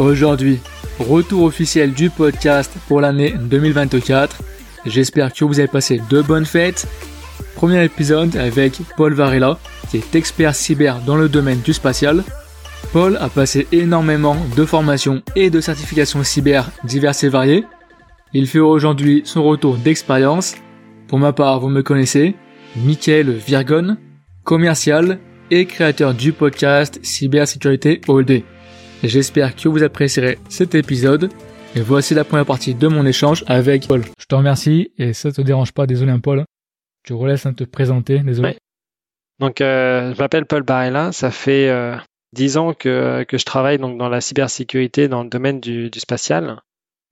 Aujourd'hui, retour officiel du podcast pour l'année 2024. J'espère que vous avez passé de bonnes fêtes. Premier épisode avec Paul Varela, qui est expert cyber dans le domaine du spatial. Paul a passé énormément de formations et de certifications cyber diverses et variées. Il fait aujourd'hui son retour d'expérience. Pour ma part, vous me connaissez, Michael Virgon, commercial et créateur du podcast Cybersécurité All Day. J'espère que vous apprécierez cet épisode. Et voici la première partie de mon échange avec Paul. Je te remercie et ça te dérange pas, désolé hein, Paul. Je relaisse te présenter, désolé. Donc euh, je m'appelle Paul Barella, ça fait euh, dix ans que, que je travaille donc dans la cybersécurité dans le domaine du, du spatial.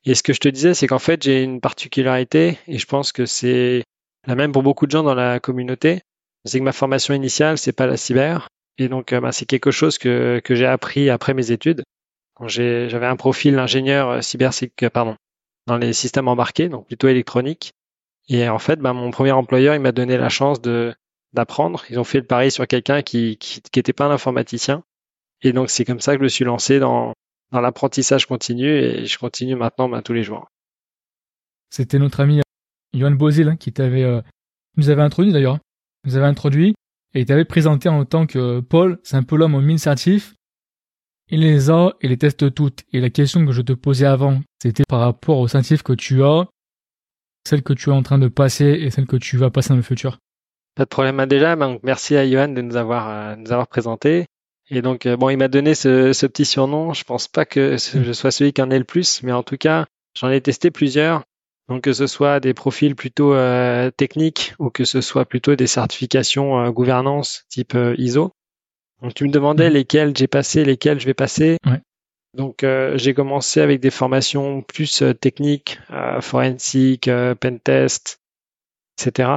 Et ce que je te disais, c'est qu'en fait j'ai une particularité et je pense que c'est la même pour beaucoup de gens dans la communauté. C'est que ma formation initiale, c'est pas la cyber, et donc, euh, bah, c'est quelque chose que, que j'ai appris après mes études. J'avais un profil d'ingénieur euh, cybersécurité, euh, pardon, dans les systèmes embarqués, donc plutôt électronique. Et en fait, bah, mon premier employeur, il m'a donné la chance de d'apprendre. Ils ont fait le pari sur quelqu'un qui qui n'était pas un informaticien. Et donc, c'est comme ça que je me suis lancé dans, dans l'apprentissage continu et je continue maintenant bah, tous les jours. C'était notre ami Johan Bozil hein, qui t'avait, nous avait introduit d'ailleurs. Hein. Nous avait introduit et il t'avait présenté en tant que Paul, c'est un peu l'homme certifs. Il les a et les teste toutes. Et la question que je te posais avant, c'était par rapport aux certifs que tu as, celle que tu es en train de passer et celle que tu vas passer dans le futur. Pas de problème. Déjà, donc merci à Johan de nous avoir, euh, nous avoir présenté. Et donc, euh, bon, il m'a donné ce, ce, petit surnom. Je pense pas que je sois celui qui en ait le plus, mais en tout cas, j'en ai testé plusieurs. Donc que ce soit des profils plutôt euh, techniques ou que ce soit plutôt des certifications euh, gouvernance type euh, ISO. Donc tu me demandais mmh. lesquels j'ai passé, lesquels je vais passer. Ouais. Donc j'ai commencé avec des formations plus techniques, forensique, pentest, etc.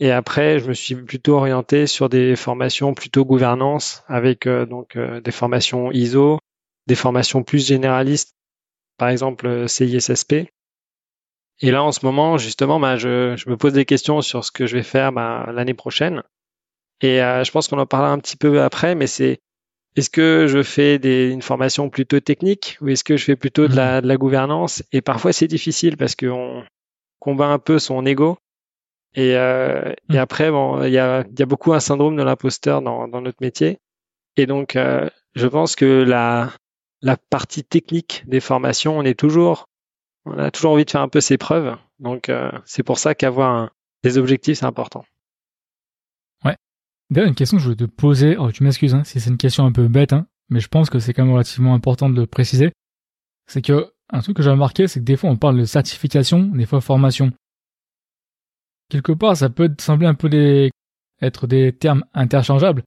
Et après, je me suis plutôt orienté sur des formations plutôt gouvernance avec donc des formations ISO, des formations plus généralistes, par exemple CISSP. Et là, en ce moment, justement, bah, je, je, me pose des questions sur ce que je vais faire bah, l'année prochaine. Et euh, je pense qu'on en parlera un petit peu après, mais c'est est-ce que je fais des, une formation plutôt technique ou est-ce que je fais plutôt de la, mmh. de la gouvernance? Et parfois, c'est difficile parce qu'on combat un peu son ego. Et, euh, et mmh. après, bon, il y a, y a beaucoup un syndrome de l'imposteur dans, dans notre métier. Et donc, euh, je pense que la, la partie technique des formations, on est toujours on a toujours envie de faire un peu ses preuves. Donc, euh, c'est pour ça qu'avoir des objectifs, c'est important. Ouais. D'ailleurs, une question que je voulais te poser, oh, tu m'excuses hein, si c'est une question un peu bête, hein, mais je pense que c'est quand même relativement important de le préciser. C'est que un truc que j'ai remarqué, c'est que des fois on parle de certification, des fois formation. Quelque part, ça peut sembler un peu des, être des termes interchangeables,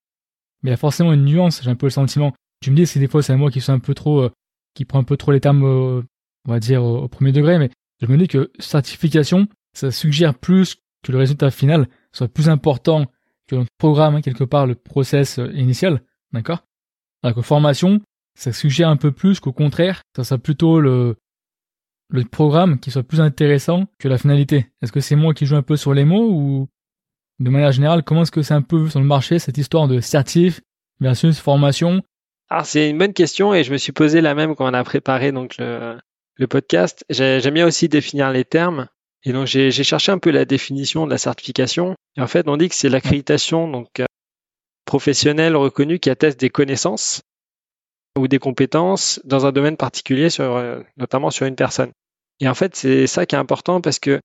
mais il y a forcément une nuance, j'ai un peu le sentiment. Tu me dis si des fois c'est moi qui suis un peu trop, euh, qui prend un peu trop les termes euh, on va dire, au, premier degré, mais je me dis que certification, ça suggère plus que le résultat final soit plus important que notre programme, quelque part, le process euh, initial, d'accord? Alors que formation, ça suggère un peu plus qu'au contraire, ça sera plutôt le, le programme qui soit plus intéressant que la finalité. Est-ce que c'est moi qui joue un peu sur les mots ou de manière générale, comment est-ce que c'est un peu vu sur le marché cette histoire de certif versus formation? Alors c'est une bonne question et je me suis posé la même quand on a préparé donc le, le podcast. J'aime bien aussi définir les termes. Et donc, j'ai cherché un peu la définition de la certification. Et en fait, on dit que c'est l'accréditation donc euh, professionnelle reconnue qui atteste des connaissances ou des compétences dans un domaine particulier, sur, euh, notamment sur une personne. Et en fait, c'est ça qui est important parce que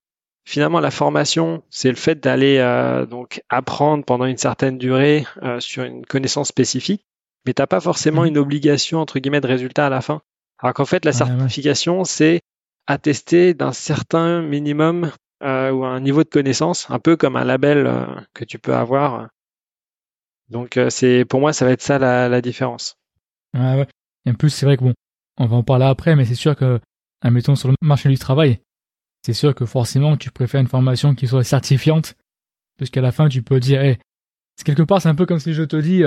finalement, la formation, c'est le fait d'aller euh, donc apprendre pendant une certaine durée sur une connaissance spécifique, mais t'as pas forcément mmh. une obligation entre guillemets de résultat à la fin. Alors qu'en fait, la certification, c'est attester d'un certain minimum euh, ou un niveau de connaissance, un peu comme un label euh, que tu peux avoir. Donc, euh, c'est pour moi, ça va être ça la, la différence. Ouais, ouais. Et en plus, c'est vrai que bon, on va en parler après, mais c'est sûr que, admettons, sur le marché du travail, c'est sûr que forcément, tu préfères une formation qui soit certifiante, puisqu'à la fin, tu peux dire, hey, quelque part, c'est un peu comme si je te dis,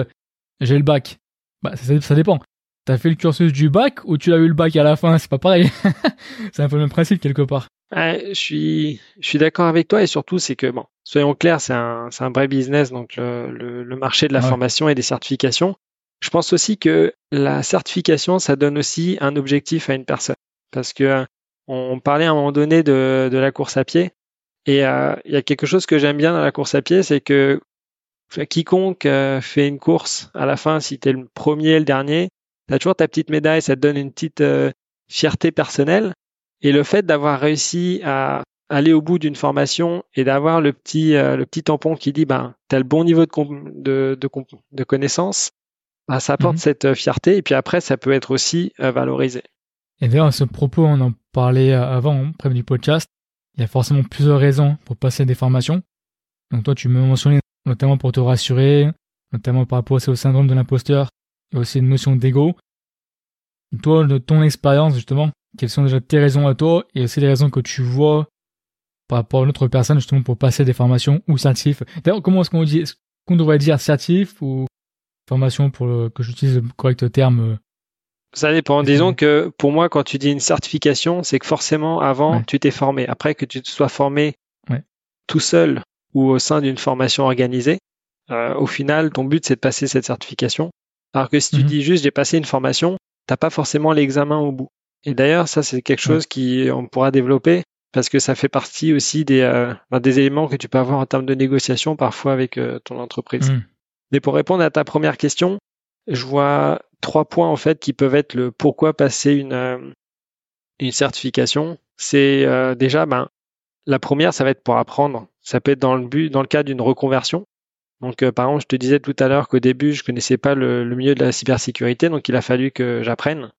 j'ai le bac. Bah, ça, ça dépend. T'as fait le cursus du bac ou tu as eu le bac à la fin? C'est pas pareil. c'est un peu le même principe quelque part. je suis, je suis d'accord avec toi et surtout c'est que bon, soyons clairs, c'est un, c'est un vrai business donc le, le, marché de la formation et des certifications. je pense aussi que la certification, ça donne aussi un objectif à une personne. Parce que on parlait à un moment donné de, de la course à pied. Et euh, il y a quelque chose que j'aime bien dans la course à pied, c'est que quiconque euh, fait une course, à la fin, si tu es le premier, le dernier, tu as toujours ta petite médaille, ça te donne une petite euh, fierté personnelle. Et le fait d'avoir réussi à aller au bout d'une formation et d'avoir le petit le petit tampon qui dit ben tu as le bon niveau de de, de, de connaissance, ben, ça apporte mmh cette fierté et puis après ça peut être aussi valorisé. Et d'ailleurs à ce propos, on en parlait avant, hein, près du podcast, il y a forcément plusieurs raisons pour passer des formations. Donc toi, tu me mentionnais notamment pour te rassurer, notamment par rapport au syndrome de l'imposteur, et aussi une notion d'ego. Toi, de ton expérience, justement, quelles sont déjà tes raisons à toi, et aussi les raisons que tu vois par rapport à une autre personne, justement, pour passer des formations ou certifs. D'ailleurs, comment est-ce qu'on dit, est-ce qu'on devrait dire certif ou formation pour que j'utilise le correct terme euh, ça dépend. Disons que pour moi, quand tu dis une certification, c'est que forcément, avant, tu t'es formé. Après que tu te sois formé tout seul ou au sein d'une formation organisée, euh, au final, ton but, c'est de passer cette certification. Alors que si tu mhm. dis juste j'ai passé une formation, t'as pas forcément l'examen au bout. Et d'ailleurs, ça, c'est quelque chose qui on pourra développer parce que ça fait partie aussi des, euh, des éléments que tu peux avoir en termes de négociation parfois avec euh, ton entreprise. Mhm. Mais pour répondre à ta première question, je vois trois points en fait qui peuvent être le pourquoi passer une, euh, une certification. C'est euh, déjà, ben, la première, ça va être pour apprendre. Ça peut être dans le but, dans le cas d'une reconversion. Donc, euh, par exemple, je te disais tout à l'heure qu'au début, je connaissais pas le, milieu de la cybersécurité, donc il a fallu que j'apprenne.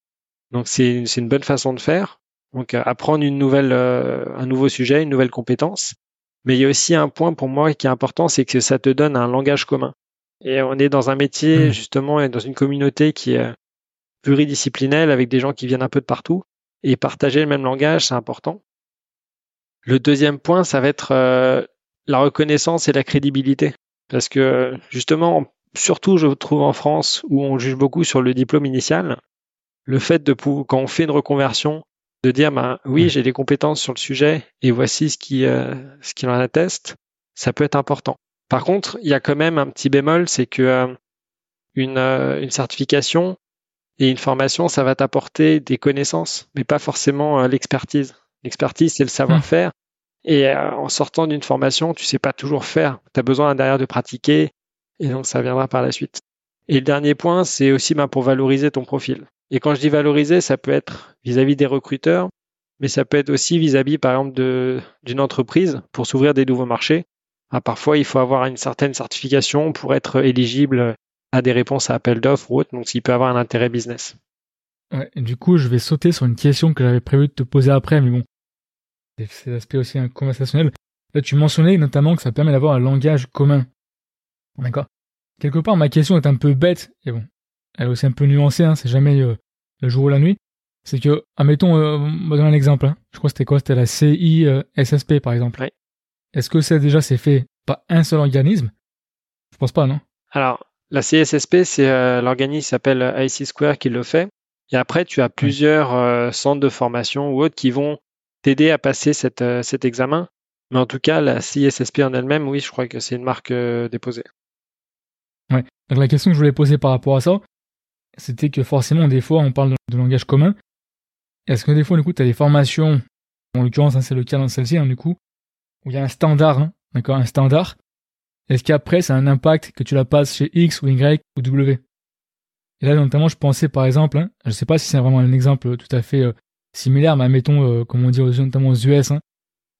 Donc, c'est une bonne façon de faire. Donc, apprendre une nouvelle, un nouveau sujet, une nouvelle compétence. Mais il y a aussi un point pour moi qui est important, c'est que ça te donne un langage commun. Et on est dans un métier, mmh. justement, et dans une communauté qui est pluridisciplinaire avec des gens qui viennent un peu de partout. Et partager le même langage, c'est important. Le deuxième point, ça va être euh, la reconnaissance et la crédibilité. Parce que, justement, surtout, je trouve en France, où on juge beaucoup sur le diplôme initial, le fait de, quand on fait une reconversion, de dire, ben, oui, j'ai des compétences sur le sujet et voici ce qui, euh, ce qui en atteste, ça peut être important. Par contre, il y a quand même un petit bémol, c'est que euh, une, euh, une, certification et une formation, ça va t'apporter des connaissances, mais pas forcément l'expertise. L'expertise, c'est le savoir-faire. Et en sortant d'une formation, tu sais pas toujours faire. Tu as besoin derrière de pratiquer, et donc ça viendra par la suite. Et le dernier point, c'est aussi ben, pour valoriser ton profil. Et quand je dis valoriser, ça peut être vis-à-vis des recruteurs, mais ça peut être aussi vis-à-vis, par exemple, d'une entreprise pour s'ouvrir des nouveaux marchés. Ah, parfois, il faut avoir une certaine certification pour être éligible à des réponses à appel d'offres ou autre, donc il peut avoir un intérêt business. Ouais, du coup, je vais sauter sur une question que j'avais prévu de te poser après, mais bon, c'est l'aspect aussi conversationnel. Là, tu mentionnais notamment que ça permet d'avoir un langage commun. D'accord? Quelque part, ma question est un peu bête, et bon, elle est aussi un peu nuancée, hein, c'est jamais euh, le jour ou la nuit. C'est que, admettons, euh, on va donner un exemple. Hein. Je crois que c'était quoi? C'était la CISSP, euh, par exemple. Ouais. Est-ce que ça déjà c'est fait par un seul organisme? Je pense pas, non? Alors, la CSSP, c'est euh, l'organisme qui s'appelle IC Square qui le fait. Et après, tu as plusieurs euh, centres de formation ou autres qui vont t'aider à passer euh, cet examen. Mais en tout cas, la CSSP en elle-même, oui, je crois que c'est une marque déposée. Ouais. Donc la question que je voulais poser par rapport à ça, c'était que forcément, des fois, on parle de, langage commun. Est-ce que des fois, du coup, tu as des formations, en l'occurrence, hein, c'est le cas dans celle-ci, hein, du coup, où il y a un standard, hein, d'accord, un standard, est-ce qu'après ça a un impact que tu la passes chez X ou Y ou W? Et là notamment je pensais par exemple, je sais pas si c'est vraiment un exemple tout à fait euh, similaire, mais admettons, euh, comme on dit notamment aux US, hein,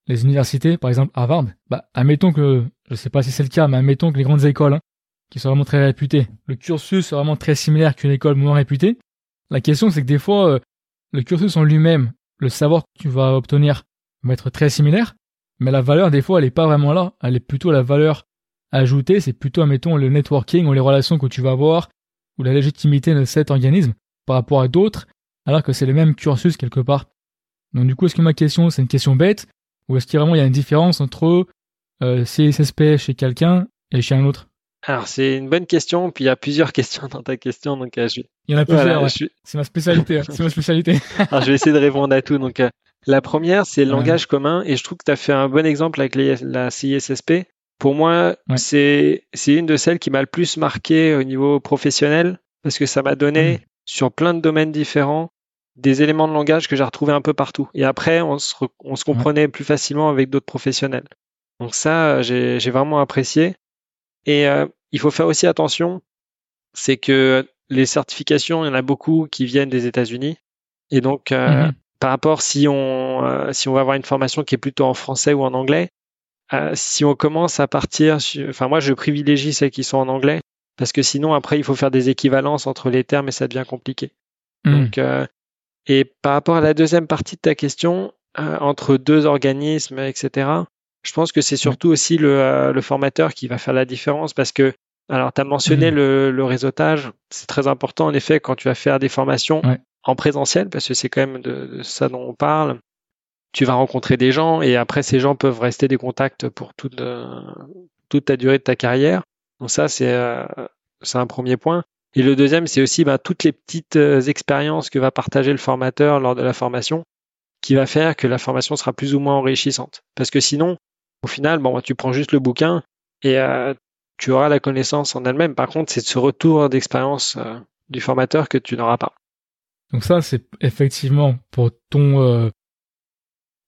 les universités, par exemple Harvard, bah admettons que, je sais pas si c'est le cas, mais admettons que les grandes écoles, hein, qui sont vraiment très réputées, le cursus est vraiment très similaire qu'une école moins réputée, la question c'est que des fois, euh, le cursus en lui-même, le savoir que tu vas obtenir va être très similaire, mais la valeur, des fois, elle est pas vraiment là. Elle est plutôt la valeur ajoutée. C'est plutôt, mettons, le networking ou les relations que tu vas avoir ou la légitimité de cet organisme par rapport à d'autres, alors que c'est le même cursus quelque part. Donc, du coup, est-ce que ma question, c'est une question bête ou est-ce qu'il y a vraiment il y a une différence entre euh, CSSP chez quelqu'un et chez un autre? Alors, c'est une bonne question, puis il y a plusieurs questions dans ta question, donc euh, je... Il y en a plusieurs, c'est ma spécialité, c'est ma spécialité. Alors, je vais essayer de répondre à tout, donc euh, la première, c'est le langage commun, et je trouve que tu as fait un bon exemple avec la CISSP. Pour moi, c'est une de celles qui m'a le plus marqué au niveau professionnel, parce que ça m'a donné Mhm. sur plein de domaines différents des éléments de langage que j'ai retrouvés un peu partout. Et après, on se, on se comprenait plus facilement avec d'autres professionnels. Donc ça, euh, j'ai vraiment apprécié. Et euh, il faut faire aussi attention, c'est que les certifications, il y en a beaucoup qui viennent des États-Unis. Et donc, euh, Mhm. par rapport si on euh, si on va avoir une formation qui est plutôt en français ou en anglais, euh, si on commence à partir, sur, enfin moi je privilégie celles qui sont en anglais parce que sinon après il faut faire des équivalences entre les termes et ça devient compliqué. Mhm. Donc euh, et par rapport à la deuxième partie de ta question euh, entre deux organismes etc. Je pense que c'est surtout aussi le, euh, le formateur qui va faire la différence parce que alors tu as mentionné Mhm. le, le réseautage, c'est très important en effet quand tu vas faire des formations Ouais. en présentiel parce que c'est quand même de, de ça dont on parle. Tu vas rencontrer des gens et après ces gens peuvent rester des contacts pour toute, euh, toute ta durée de ta carrière. Donc ça c'est euh, c'est un premier point. Et le deuxième c'est aussi bah, toutes les petites euh, expériences que va partager le formateur lors de la formation qui va faire que la formation sera plus ou moins enrichissante. Parce que sinon, au final, bon, tu prends juste le bouquin et euh, tu auras la connaissance en elle-même. Par contre, c'est ce retour d'expérience euh, du formateur que tu n'auras pas. Donc ça, c'est effectivement pour ton,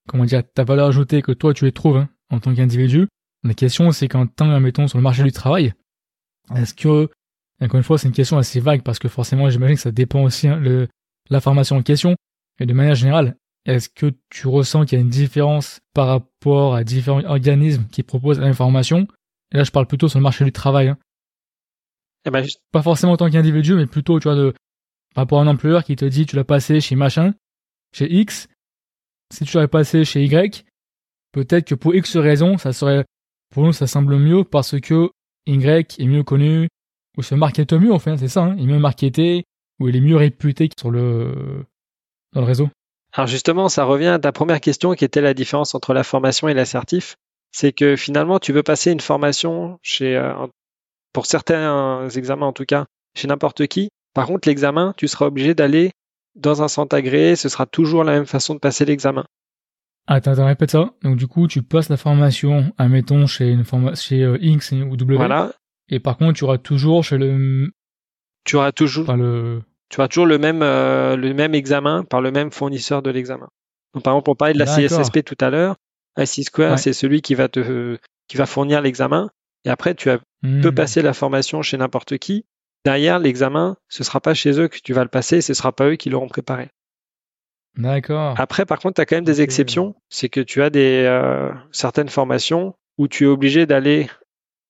comment dire, ta valeur ajoutée que toi tu les trouves hein, en tant qu'individu. La question, c'est quand t'es, mettons, sur le marché du travail, est-ce que, encore une fois, c'est une question assez vague parce que forcément, j'imagine que ça dépend aussi hein, le, la formation en question. Mais de manière générale, est-ce que tu ressens qu'il y a une différence par rapport à différents organismes qui proposent la même formation? Et là, je parle plutôt sur le marché du travail. hein. Eh ben, Pas forcément en tant qu'individu, mais plutôt, tu vois, de, par rapport à un employeur qui te dit tu l'as passé chez machin, chez X. Si tu l'avais passé chez Y, peut-être que pour X raisons, ça serait, pour nous, ça semble mieux parce que Y est mieux connu, ou se market mieux, en fait, c'est ça, hein, il est mieux marketé, ou il est mieux réputé sur le, dans le réseau. Alors justement, ça revient à ta première question qui était la différence entre la formation et l'assertif. C'est que finalement, tu veux passer une formation chez, euh, pour certains examens en tout cas, chez n'importe qui. Par contre, l'examen, tu seras obligé d'aller dans un centre agréé. Ce sera toujours la même façon de passer l'examen. Attends, attends, répète ça. Donc, du coup, tu passes la formation, admettons, chez une forma chez euh, X ou W. Voilà. Et par contre, tu auras toujours chez le, Tu auras toujours, enfin, le, tu auras toujours le même, euh, le même examen par le même fournisseur de l'examen. Donc, par exemple, on parlait de la. CSSP tout à l'heure. IC Square, Ouais. c'est celui qui va te, qui va fournir l'examen. Et après, tu as Hmm. peux passer la formation chez n'importe qui. Derrière, l'examen, ce sera pas chez eux que tu vas le passer, ce sera pas eux qui l'auront préparé. D'accord. Après, par contre, tu as quand même des exceptions. C'est que tu as des euh, certaines formations où tu es obligé d'aller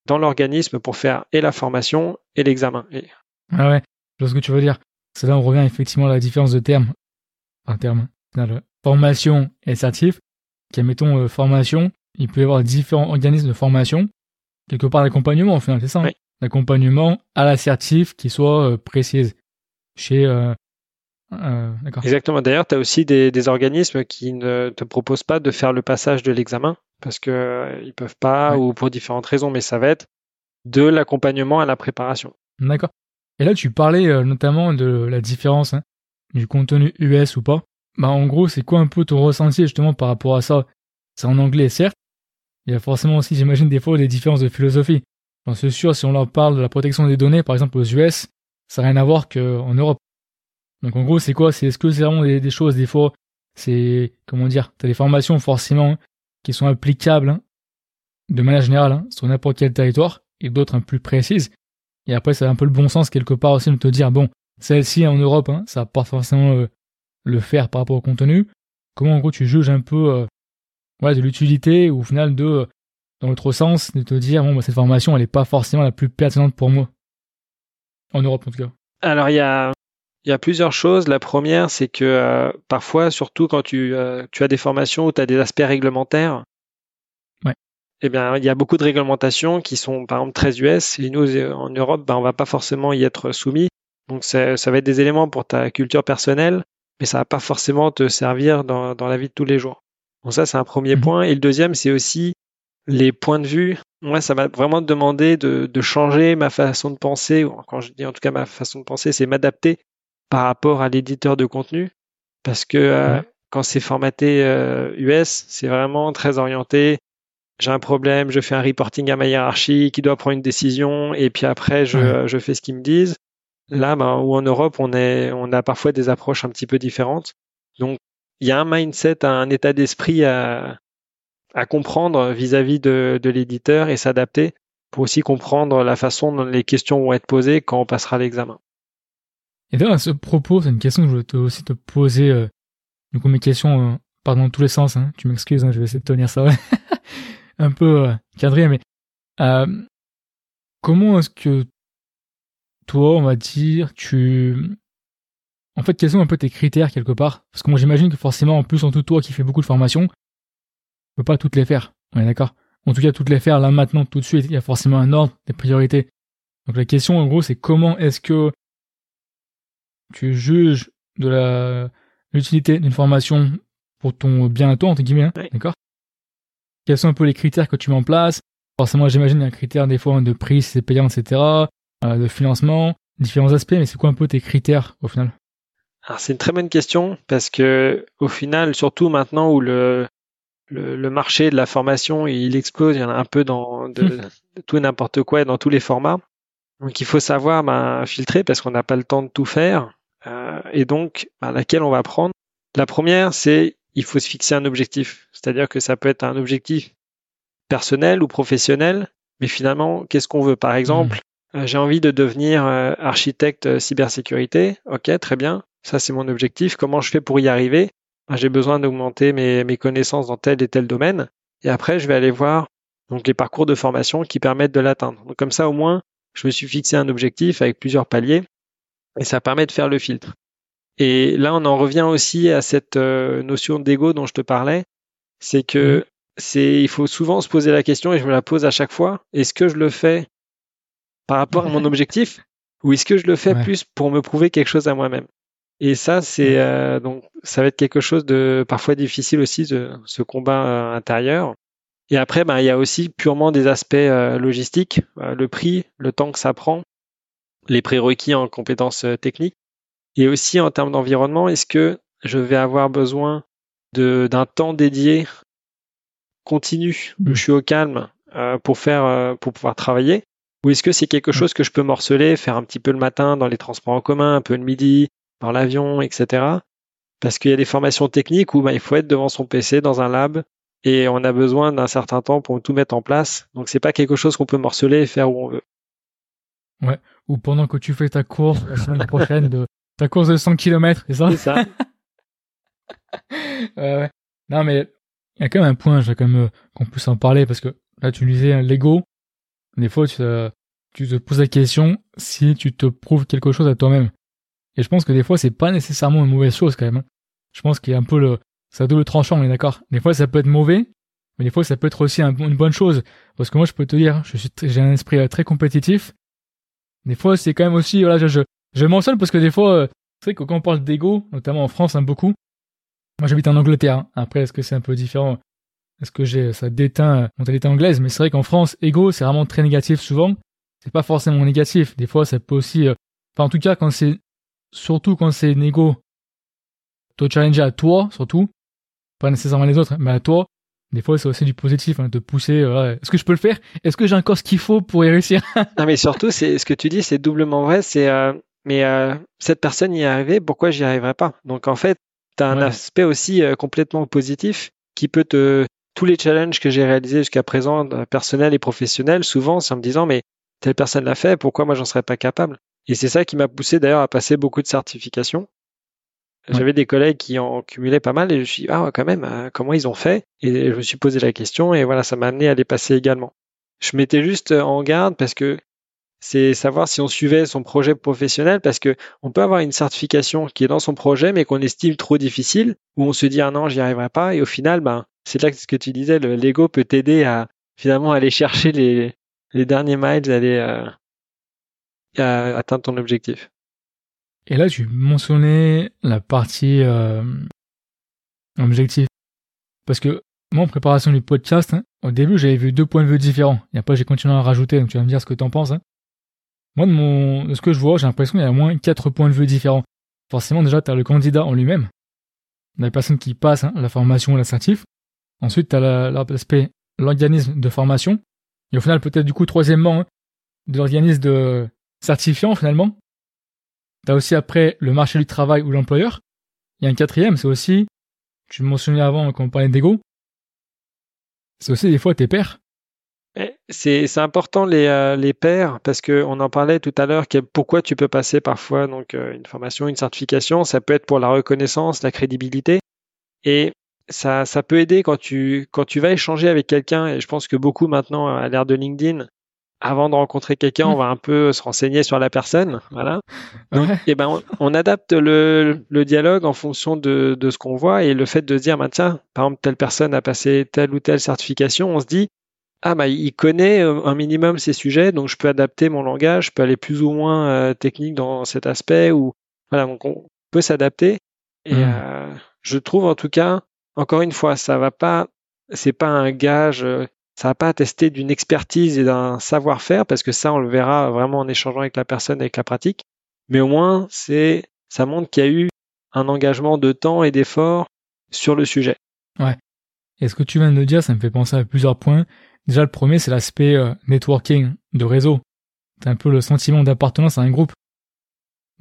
dans l'organisme pour faire et la formation et l'examen. Et- Ah ouais, je vois ce que tu veux dire. C'est là où on revient effectivement à la différence de terme. Un terme. Formation et certif. Qui, mettons, euh, formation, il peut y avoir différents organismes de formation. Quelque part d'accompagnement, au final, c'est ça. hein Oui. L'accompagnement à l'assertif qui soit euh, précise. Chez... Euh, euh. Exactement. D'ailleurs, tu as aussi des, des organismes qui ne te proposent pas de faire le passage de l'examen parce que euh, ils peuvent pas Ouais. ou pour différentes raisons, mais ça va être de l'accompagnement à la préparation. D'accord. Et là, tu parlais euh, notamment de la différence hein, du contenu US ou pas. Bah, en gros, c'est quoi un peu ton ressenti justement par rapport à ça? C'est en anglais, certes. Il y a forcément aussi, j'imagine, des fois des différences de philosophie. J'en suis sûr, si on leur parle de la protection des données, par exemple aux US, ça n'a rien à voir qu'en Europe. Donc en gros, c'est quoi? C'est est-ce que c'est vraiment des, des choses des fois C'est comment dire T'as des formations forcément hein, qui sont applicables hein, de manière générale hein, sur n'importe quel territoire et d'autres un plus précises. Et après, c'est un peu le bon sens quelque part aussi de te dire, bon, celle-ci en Europe, hein, ça pas forcément euh, le faire par rapport au contenu. Comment en gros tu juges un peu euh, de l'utilité ou au final de, euh, dans l'autre sens, de te dire, bon, bah, cette formation, elle est pas forcément la plus pertinente pour moi. En Europe en tout cas. Alors il y a il y a plusieurs choses. La première, c'est que euh, parfois, surtout quand tu, euh, tu as des formations où tu as des aspects réglementaires, Ouais. eh bien, il y a beaucoup de réglementations qui sont, par exemple, très US. Et nous, euh, en Europe, ben, on va pas forcément y être soumis. Donc, ça, ça va être des éléments pour ta culture personnelle, mais ça va pas forcément te servir dans, dans la vie de tous les jours. Donc ça, c'est un premier Mhm. point. Et le deuxième, c'est aussi les points de vue. Moi, ça m'a vraiment demandé de, de changer ma façon de penser. ou Quand je dis en tout cas ma façon de penser, c'est m'adapter par rapport à l'éditeur de contenu? Parce que euh, quand c'est formaté euh, US, c'est vraiment très orienté. J'ai un problème, je fais un reporting à ma hiérarchie qui doit prendre une décision et puis après je, Ouais. je fais ce qu'ils me disent. Là, ben, ou en Europe, on, est, on a parfois des approches un petit peu différentes. Donc, il y a un mindset, un état d'esprit à, à comprendre vis-à-vis de, de l'éditeur et s'adapter pour aussi comprendre la façon dont les questions vont être posées quand on passera l'examen. Et d'ailleurs, à ce propos, c'est une question que je voulais aussi te poser. Euh, coup, mes questions euh, partent dans tous les sens. Hein. Tu m'excuses, hein, je vais essayer de tenir ça un peu euh, cadré, mais euh, comment est-ce que toi, on va dire, tu... En fait, quels sont un peu tes critères quelque part? Parce que moi, j'imagine que forcément, en plus, en tout toi qui fais beaucoup de formations, tu peux pas toutes les faire. On est d'accord? En tout cas, toutes les faire là maintenant, tout de suite. Il y a forcément un ordre, des priorités. Donc la question, en gros, c'est comment est-ce que tu juges de la l'utilité d'une formation pour ton bien à toi, entre guillemets, hein, d'accord? Quels sont un peu les critères que tu mets en place? Forcément, j'imagine un critère des fois de prix, si c'est payant, etc., euh, de financement, différents aspects, mais c'est quoi un peu tes critères au final? Alors c'est une très bonne question parce que au final, surtout maintenant où le le, marché de la formation il explose, il y en a un peu dans de, tout et n'importe quoi dans tous les formats. Donc il faut savoir ben, filtrer parce qu'on n'a pas le temps de tout faire. Euh, et donc, ben, laquelle on va prendre La première, c'est il faut se fixer un objectif. C'est-à-dire que ça peut être un objectif personnel ou professionnel, mais finalement, qu'est-ce qu'on veut? Par exemple, mmh. euh, j'ai envie de devenir euh, architecte cybersécurité. Ok, très bien. Ça, c'est mon objectif. Comment je fais pour y arriver? Ben, J'ai besoin d'augmenter mes, mes connaissances dans tel et tel domaine. Et après, je vais aller voir donc les parcours de formation qui permettent de l'atteindre. Donc comme ça, au moins, je me suis fixé un objectif avec plusieurs paliers et ça permet de faire le filtre. Et là, on en revient aussi à cette euh, notion d'ego dont je te parlais. C'est que c'est, il faut souvent se poser la question et je me la pose à chaque fois. Est-ce que je le fais par rapport à mon objectif ou est-ce que je le fais plus pour me prouver quelque chose à moi-même? Et ça, c'est euh, donc ça va être quelque chose de parfois difficile aussi de ce combat euh, intérieur. Et après, ben, il y a aussi purement des aspects logistiques, le prix, le temps que ça prend, les prérequis en compétences euh, techniques. Et aussi en termes d'environnement, est-ce que je vais avoir besoin d'un temps dédié continu où mm. je suis au calme euh, pour faire euh, pour pouvoir travailler? Ou est-ce que c'est quelque mm. chose que je peux morceler, faire un petit peu le matin dans les transports en commun, un peu le midi dans l'avion, etc. Parce qu'il y a des formations techniques où bah, il faut être devant son PC dans un lab et on a besoin d'un certain temps pour tout mettre en place. Donc c'est pas quelque chose qu'on peut morceler et faire où on veut. Ouais ou pendant que tu fais ta course la semaine prochaine de ta course de 100 km, c'est ça? C'est ça. ouais. Non mais il y a quand même un point, j'ai quand même euh, qu'on puisse en parler parce que là tu disais hein, l'ego. Des fois tu, tu te poses la question si tu te prouves quelque chose à toi-même. Et je pense que des fois c'est pas nécessairement une mauvaise chose quand même. Hein. Je pense qu'il y a un peu le ça double tranchant, on est d'accord. Des fois ça peut être mauvais, mais des fois ça peut être aussi une bonne chose parce que moi je peux te dire, je suis j'ai un esprit euh, très compétitif des fois, c'est quand même aussi, voilà, je, je, je mentionne parce que des fois, euh, c'est que quand on parle d'ego, notamment en France, hein, beaucoup. Moi, j'habite en Angleterre. Hein. Après, est-ce que c'est un peu différent? Est-ce que j'ai ça déteint euh, mentalité anglaise? Mais c'est vrai qu'en France, ego, c'est vraiment très négatif souvent. C'est pas forcément négatif. Des fois, ça peut aussi. Euh, enfin, en tout cas, quand c'est surtout quand c'est un ego, te à toi, surtout, pas nécessairement les autres, mais à toi, des fois, c'est aussi du positif, hein, de pousser. Euh, Est-ce que je peux le faire? Est-ce que j'ai encore ce qu'il faut pour y réussir? Non, mais surtout, c'est ce que tu dis, c'est doublement vrai. C'est euh, mais euh, cette personne y est arrivée, pourquoi j'y arriverai pas? Donc en fait, tu as un aspect aussi euh, complètement positif qui peut te tous les challenges que j'ai réalisés jusqu'à présent, personnels et professionnels, souvent, c'est en me disant mais telle personne l'a fait, pourquoi moi j'en serais pas capable? Et c'est ça qui m'a poussé d'ailleurs à passer beaucoup de certifications j'avais des collègues qui en cumulaient pas mal et je me suis dit, ah, quand même, euh, comment ils ont fait? Et je me suis posé la question et voilà, ça m'a amené à les passer également. Je m'étais juste en garde parce que c'est savoir si on suivait son projet professionnel parce que on peut avoir une certification qui est dans son projet mais qu'on estime trop difficile ou on se dit ah non j'y arriverai pas et au final ben c'est là que ce que tu disais le Lego peut t'aider à finalement aller chercher les, les derniers miles aller euh, à atteindre ton objectif. Et là, tu mentionnais la partie euh, objectif. Parce que moi, en préparation du podcast, hein, au début, j'avais vu deux points de vue différents. Et après, j'ai continué à rajouter, donc tu vas me dire ce que tu en penses. Hein. Moi, de, mon, de ce que je vois, j'ai l'impression qu'il y a au moins quatre points de vue différents. Forcément, déjà, tu as le candidat en lui-même, la personne qui passe hein, la formation ou l'assertif. Ensuite, tu as l'aspect l'organisme de formation. Et au final, peut-être du coup, troisièmement, hein, de l'organisme de certifiant, finalement, T'as aussi après le marché du travail ou l'employeur. Il y a un quatrième, c'est aussi, tu me mentionnais avant quand on parlait d'ego, c'est aussi des fois tes pairs. C'est important les, euh, les pairs parce qu'on en parlait tout à l'heure. Pourquoi tu peux passer parfois donc euh, une formation, une certification Ça peut être pour la reconnaissance, la crédibilité, et ça, ça peut aider quand tu quand tu vas échanger avec quelqu'un. Et je pense que beaucoup maintenant à l'ère de LinkedIn, avant de rencontrer quelqu'un, on va un peu se renseigner sur la personne, voilà. Donc, eh ben, on, adapte le, le, dialogue en fonction de, de ce qu'on voit et le fait de se dire, bah, tiens, par exemple, telle personne a passé telle ou telle certification, on se dit, ah bah il connaît euh, un minimum ces sujets, donc je peux adapter mon langage, je peux aller plus ou moins euh, technique dans cet aspect ou voilà, donc on peut s'adapter. Et mmh. euh, je trouve en tout cas, encore une fois, ça va pas, c'est pas un gage ça va pas attester d'une expertise et d'un savoir-faire parce que ça, on le verra vraiment en échangeant avec la personne, avec la pratique. Mais au moins, c'est, ça montre qu'il y a eu un engagement de temps et d'effort sur le sujet. Ouais. Et ce que tu viens de dire, ça me fait penser à plusieurs points. Déjà, le premier, c'est l'aspect euh, networking, de réseau. C'est un peu le sentiment d'appartenance à un groupe.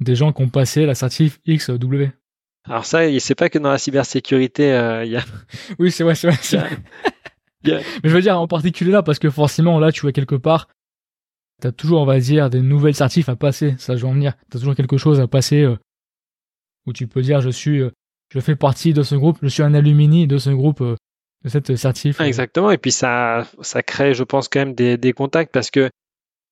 Des gens qui ont passé la certif XW. Alors ça, c'est pas que dans la cybersécurité, euh, il y a. oui, c'est vrai, c'est vrai. Mais je veux dire en particulier là parce que forcément là tu vois quelque part t'as toujours on va dire des nouvelles certifs à passer ça je veux en venir. T'as toujours quelque chose à passer euh, où tu peux dire je suis euh, je fais partie de ce groupe je suis un alumni de ce groupe euh, de cette certif exactement. Et puis ça ça crée je pense quand même des, des contacts parce que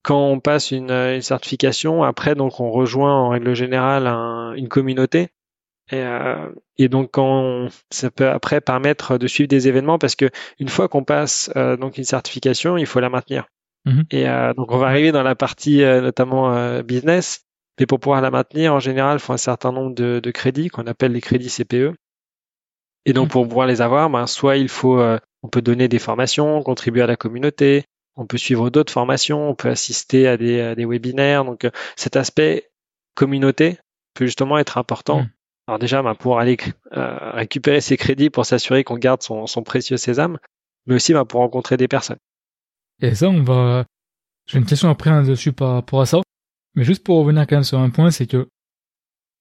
quand on passe une, une, certification après donc on rejoint en règle générale une communauté et, euh, et donc quand ça peut après permettre de suivre des événements parce que une fois qu'on passe euh, donc une certification, il faut la maintenir. Mhm. Et euh, donc on va arriver dans la partie euh, notamment euh, business, mais pour pouvoir la maintenir, en général, il faut un certain nombre de, de crédits qu'on appelle les crédits CPE. Et donc mhm. pour pouvoir les avoir, ben, soit il faut, on peut donner des formations, contribuer à la communauté, on peut suivre d'autres formations, on peut assister à des, à des webinaires. Donc cet aspect communauté peut justement être important. Mhm. Alors déjà, bah, pour aller euh, récupérer ses crédits pour s'assurer qu'on garde son, précieux sésame, mais aussi bah, pour rencontrer des personnes. Et ça, on va. J'ai une question après dessus par rapport à ça, mais juste pour revenir quand même sur un point, c'est que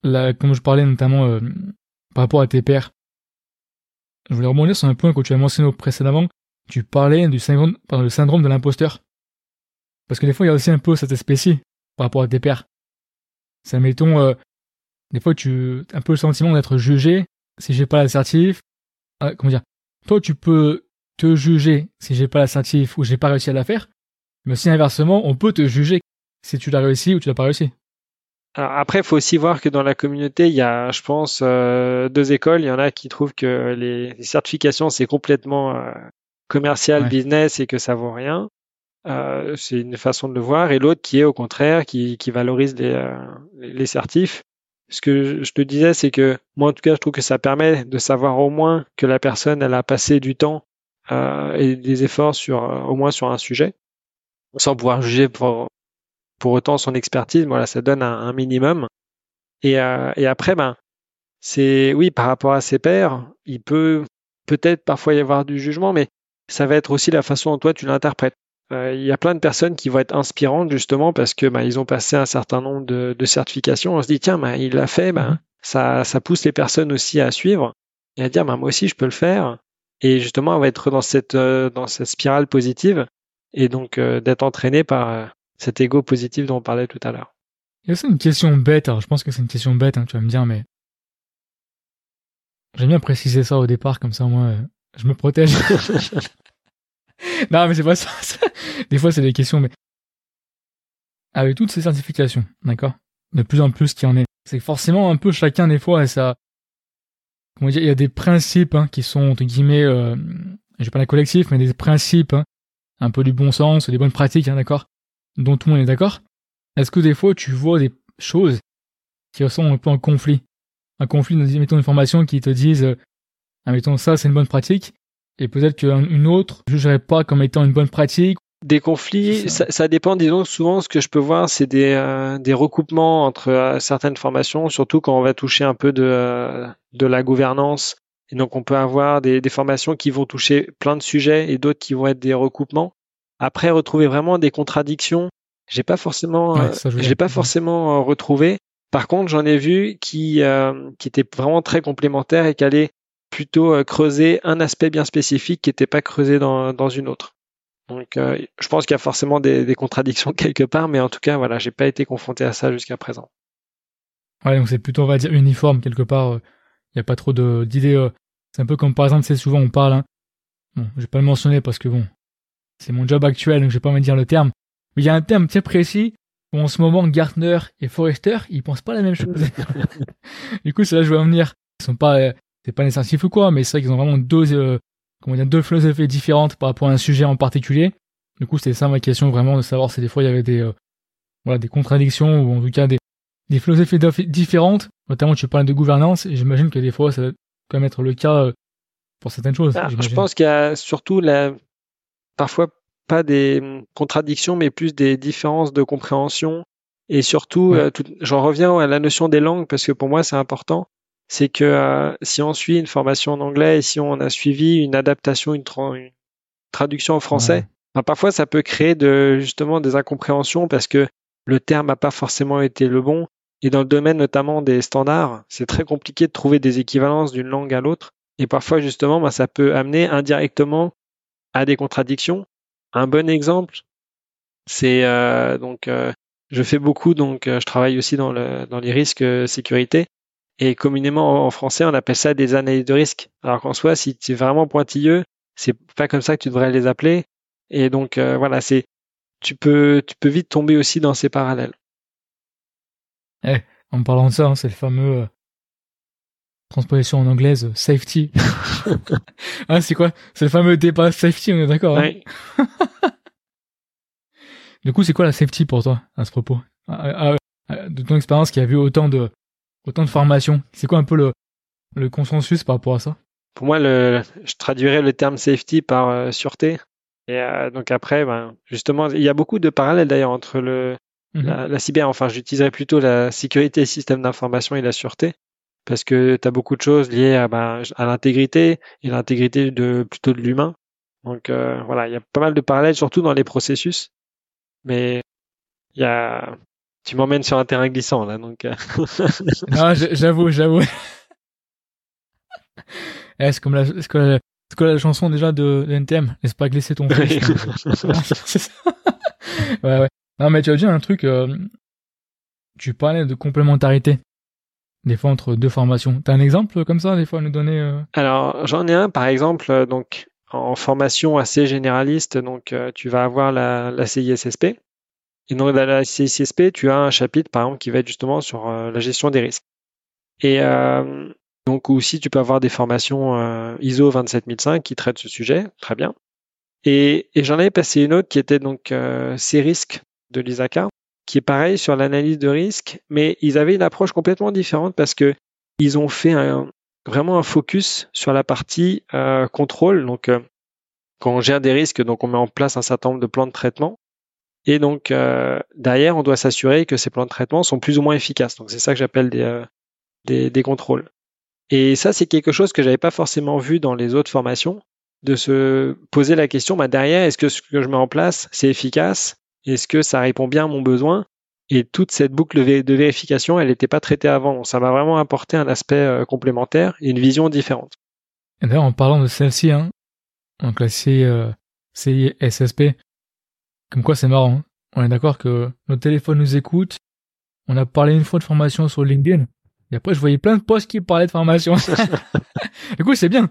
là, comme je parlais notamment euh, par rapport à tes pairs, je voulais rebondir sur un point que tu as mentionné précédemment. Tu parlais du syndrome, le syndrome de l'imposteur. Parce que des fois, il y a aussi un peu cette espèce par rapport à tes pairs. Ça, mettons, euh, des fois, tu as un peu le sentiment d'être jugé si j'ai pas l'assertif. Euh, comment dire? Toi, tu peux te juger si j'ai pas l'assertif ou j'ai pas réussi à la faire. Mais aussi inversement, on peut te juger si tu l'as réussi ou tu l'as pas réussi. Alors après, il faut aussi voir que dans la communauté, il y a, je pense, euh, deux écoles. Il y en a qui trouvent que les, certifications, c'est complètement euh, commercial, business et que ça vaut rien. Euh, c'est une façon de le voir. Et l'autre qui est au contraire, qui, qui valorise les, les certifs ce que je te disais, c'est que moi, en tout cas, je trouve que ça permet de savoir au moins que la personne, elle a passé du temps euh, et des efforts sur euh, au moins sur un sujet, sans pouvoir juger pour, pour autant son expertise. Voilà, ça donne un, minimum. Et, euh, et après, ben, c'est oui, par rapport à ses pairs, il peut peut-être parfois y avoir du jugement, mais ça va être aussi la façon dont toi tu l'interprètes. Euh, il y a plein de personnes qui vont être inspirantes justement parce que bah, ils ont passé un certain nombre de, de certifications. On se dit tiens, bah, il l'a fait, bah, ça, ça pousse les personnes aussi à suivre et à dire bah, moi aussi je peux le faire. Et justement, on va être dans cette euh, dans cette spirale positive et donc euh, d'être entraîné par cet ego positif dont on parlait tout à l'heure. C'est une question bête. Alors je pense que c'est une question bête. Hein, tu vas me dire, mais j'aime bien préciser ça au départ comme ça moi je me protège. non, mais c'est pas ça. Des fois, c'est des questions, mais avec toutes ces certifications, d'accord De plus en plus qui en est. C'est forcément un peu chacun des fois, ça. Comment dire Il y a des principes hein, qui sont entre guillemets, euh, j'ai pas la collectif, mais des principes, hein, un peu du bon sens, des bonnes pratiques, hein, d'accord Dont tout le monde est d'accord. Est-ce que des fois tu vois des choses qui sont un peu en conflit? Un conflit, mettons une formation qui te disent, euh, ah, mettons ça, c'est une bonne pratique, et peut-être qu'une autre je ne jugerait pas comme étant une bonne pratique. Des conflits, ça. Ça, dépend. Disons souvent, ce que je peux voir, c'est des, euh, des recoupements entre euh, certaines formations, surtout quand on va toucher un peu de, euh, de la gouvernance. Et donc, on peut avoir des, des formations qui vont toucher plein de sujets et d'autres qui vont être des recoupements. Après, retrouver vraiment des contradictions, j'ai pas forcément, j'ai pas forcément retrouvé. Par contre, j'en ai vu qui, euh, qui étaient vraiment très complémentaires et qui allaient plutôt euh, creuser un aspect bien spécifique qui n'était pas creusé dans, dans une autre. Donc, euh, je pense qu'il y a forcément des, des, contradictions quelque part, mais en tout cas, voilà, j'ai pas été confronté à ça jusqu'à présent. Ouais, donc c'est plutôt, on va dire, uniforme quelque part. Il n'y a pas trop d'idées. c'est un peu comme par exemple, c'est souvent on parle. Hein. Bon, je vais pas le mentionner parce que bon, c'est mon job actuel, donc je vais pas me dire le terme. Mais il y a un terme très précis où en ce moment Gartner et Forrester, ils pensent pas la même chose. du coup, c'est là que je veux en venir. Ils sont pas, euh, c'est pas nécessaire ou quoi, mais c'est vrai qu'ils ont vraiment deux, euh, comment dire, deux philosophies différentes par rapport à un sujet en particulier. Du coup, c'était ça ma question vraiment de savoir si des fois il y avait des, euh, voilà, des contradictions ou en tout cas des, des philosophies différentes. Notamment, tu parles de gouvernance et j'imagine que des fois ça va quand même être le cas pour certaines choses. Ah, je pense qu'il y a surtout la, parfois pas des contradictions, mais plus des différences de compréhension. Et surtout, euh, j'en reviens à la notion des langues parce que pour moi c'est important. C'est que euh, si on suit une formation en anglais et si on a suivi une adaptation, une, traduction en français, ben, parfois ça peut créer de, justement des incompréhensions parce que le terme n'a pas forcément été le bon. Et dans le domaine notamment des standards, c'est très compliqué de trouver des équivalences d'une langue à l'autre. Et parfois justement, ben, ça peut amener indirectement à des contradictions. Un bon exemple, c'est euh, donc euh, je fais beaucoup donc euh, je travaille aussi dans le dans les risques sécurité et communément en français on appelle ça des analyses de risque. Alors qu'en soi si tu es vraiment pointilleux, c'est pas comme ça que tu devrais les appeler et donc voilà, c'est tu peux tu peux vite tomber aussi dans ces parallèles. Eh, en parlant de ça, hein, c'est le fameux transposition en anglaise, safety. ah, c'est quoi? C'est le fameux débat safety, on est d'accord hein? Du coup, c'est quoi la safety pour toi à ce propos? Ah, ah, De ton expérience qui a vu autant de autant de formations, c'est quoi un peu le, le consensus par rapport à ça? Pour moi, le, je traduirais le terme safety par euh, sûreté. Et euh, donc après, ben, justement, il y a beaucoup de parallèles d'ailleurs entre le, mhm. la, la, cyber, enfin j'utiliserais plutôt la sécurité des systèmes d'information et la sûreté parce que tu as beaucoup de choses liées à, ben, à l'intégrité et l'intégrité de plutôt de l'humain. Donc euh, voilà, il y a pas mal de parallèles, surtout dans les processus. Mais il y a, tu m'emmènes sur un terrain glissant là, donc. Euh. non, j'avoue, j'avoue. Eh, c'est comme la, chanson déjà de, de NTM, laisse pas glisser ton fils. ouais, ouais. Non, mais tu as dit un truc, euh, tu parlais de complémentarité des fois entre deux formations. T'as un exemple comme ça, des fois, à nous donner euh? Alors, j'en ai un, par exemple, donc en formation assez généraliste, donc euh, tu vas avoir la, la CISSP. Et donc, dans la CISSP, tu as un chapitre, par exemple, qui va être justement sur la gestion des risques. Et donc, aussi, tu peux avoir des formations ISO 27005 qui traitent ce sujet, très bien. Et, et j'en avais passé une autre qui était donc ces risques de l'ISACA qui est pareil sur l'analyse de risque, mais ils avaient une approche complètement différente parce que ils ont fait un, vraiment un focus sur la partie euh, contrôle. Donc, euh, quand on gère des risques, donc on met en place un certain nombre de plans de traitement. Et donc euh, derrière, on doit s'assurer que ces plans de traitement sont plus ou moins efficaces. Donc c'est ça que j'appelle des, euh, des, contrôles. Et ça, c'est quelque chose que j'avais pas forcément vu dans les autres formations, de se poser la question, bah derrière, est-ce que ce que je mets en place, c'est efficace? Est-ce que ça répond bien à mon besoin? Et toute cette boucle de vérification, elle n'était pas traitée avant. Ça m'a vraiment apporté un aspect euh, complémentaire et une vision différente. D'ailleurs, en parlant de celle-ci, hein, donc la euh, CISSP, comme quoi c'est marrant. Hein. On est d'accord que nos téléphones nous écoutent. On a parlé une fois de formation sur LinkedIn. Et après, je voyais plein de posts qui parlaient de formation. du coup, c'est bien.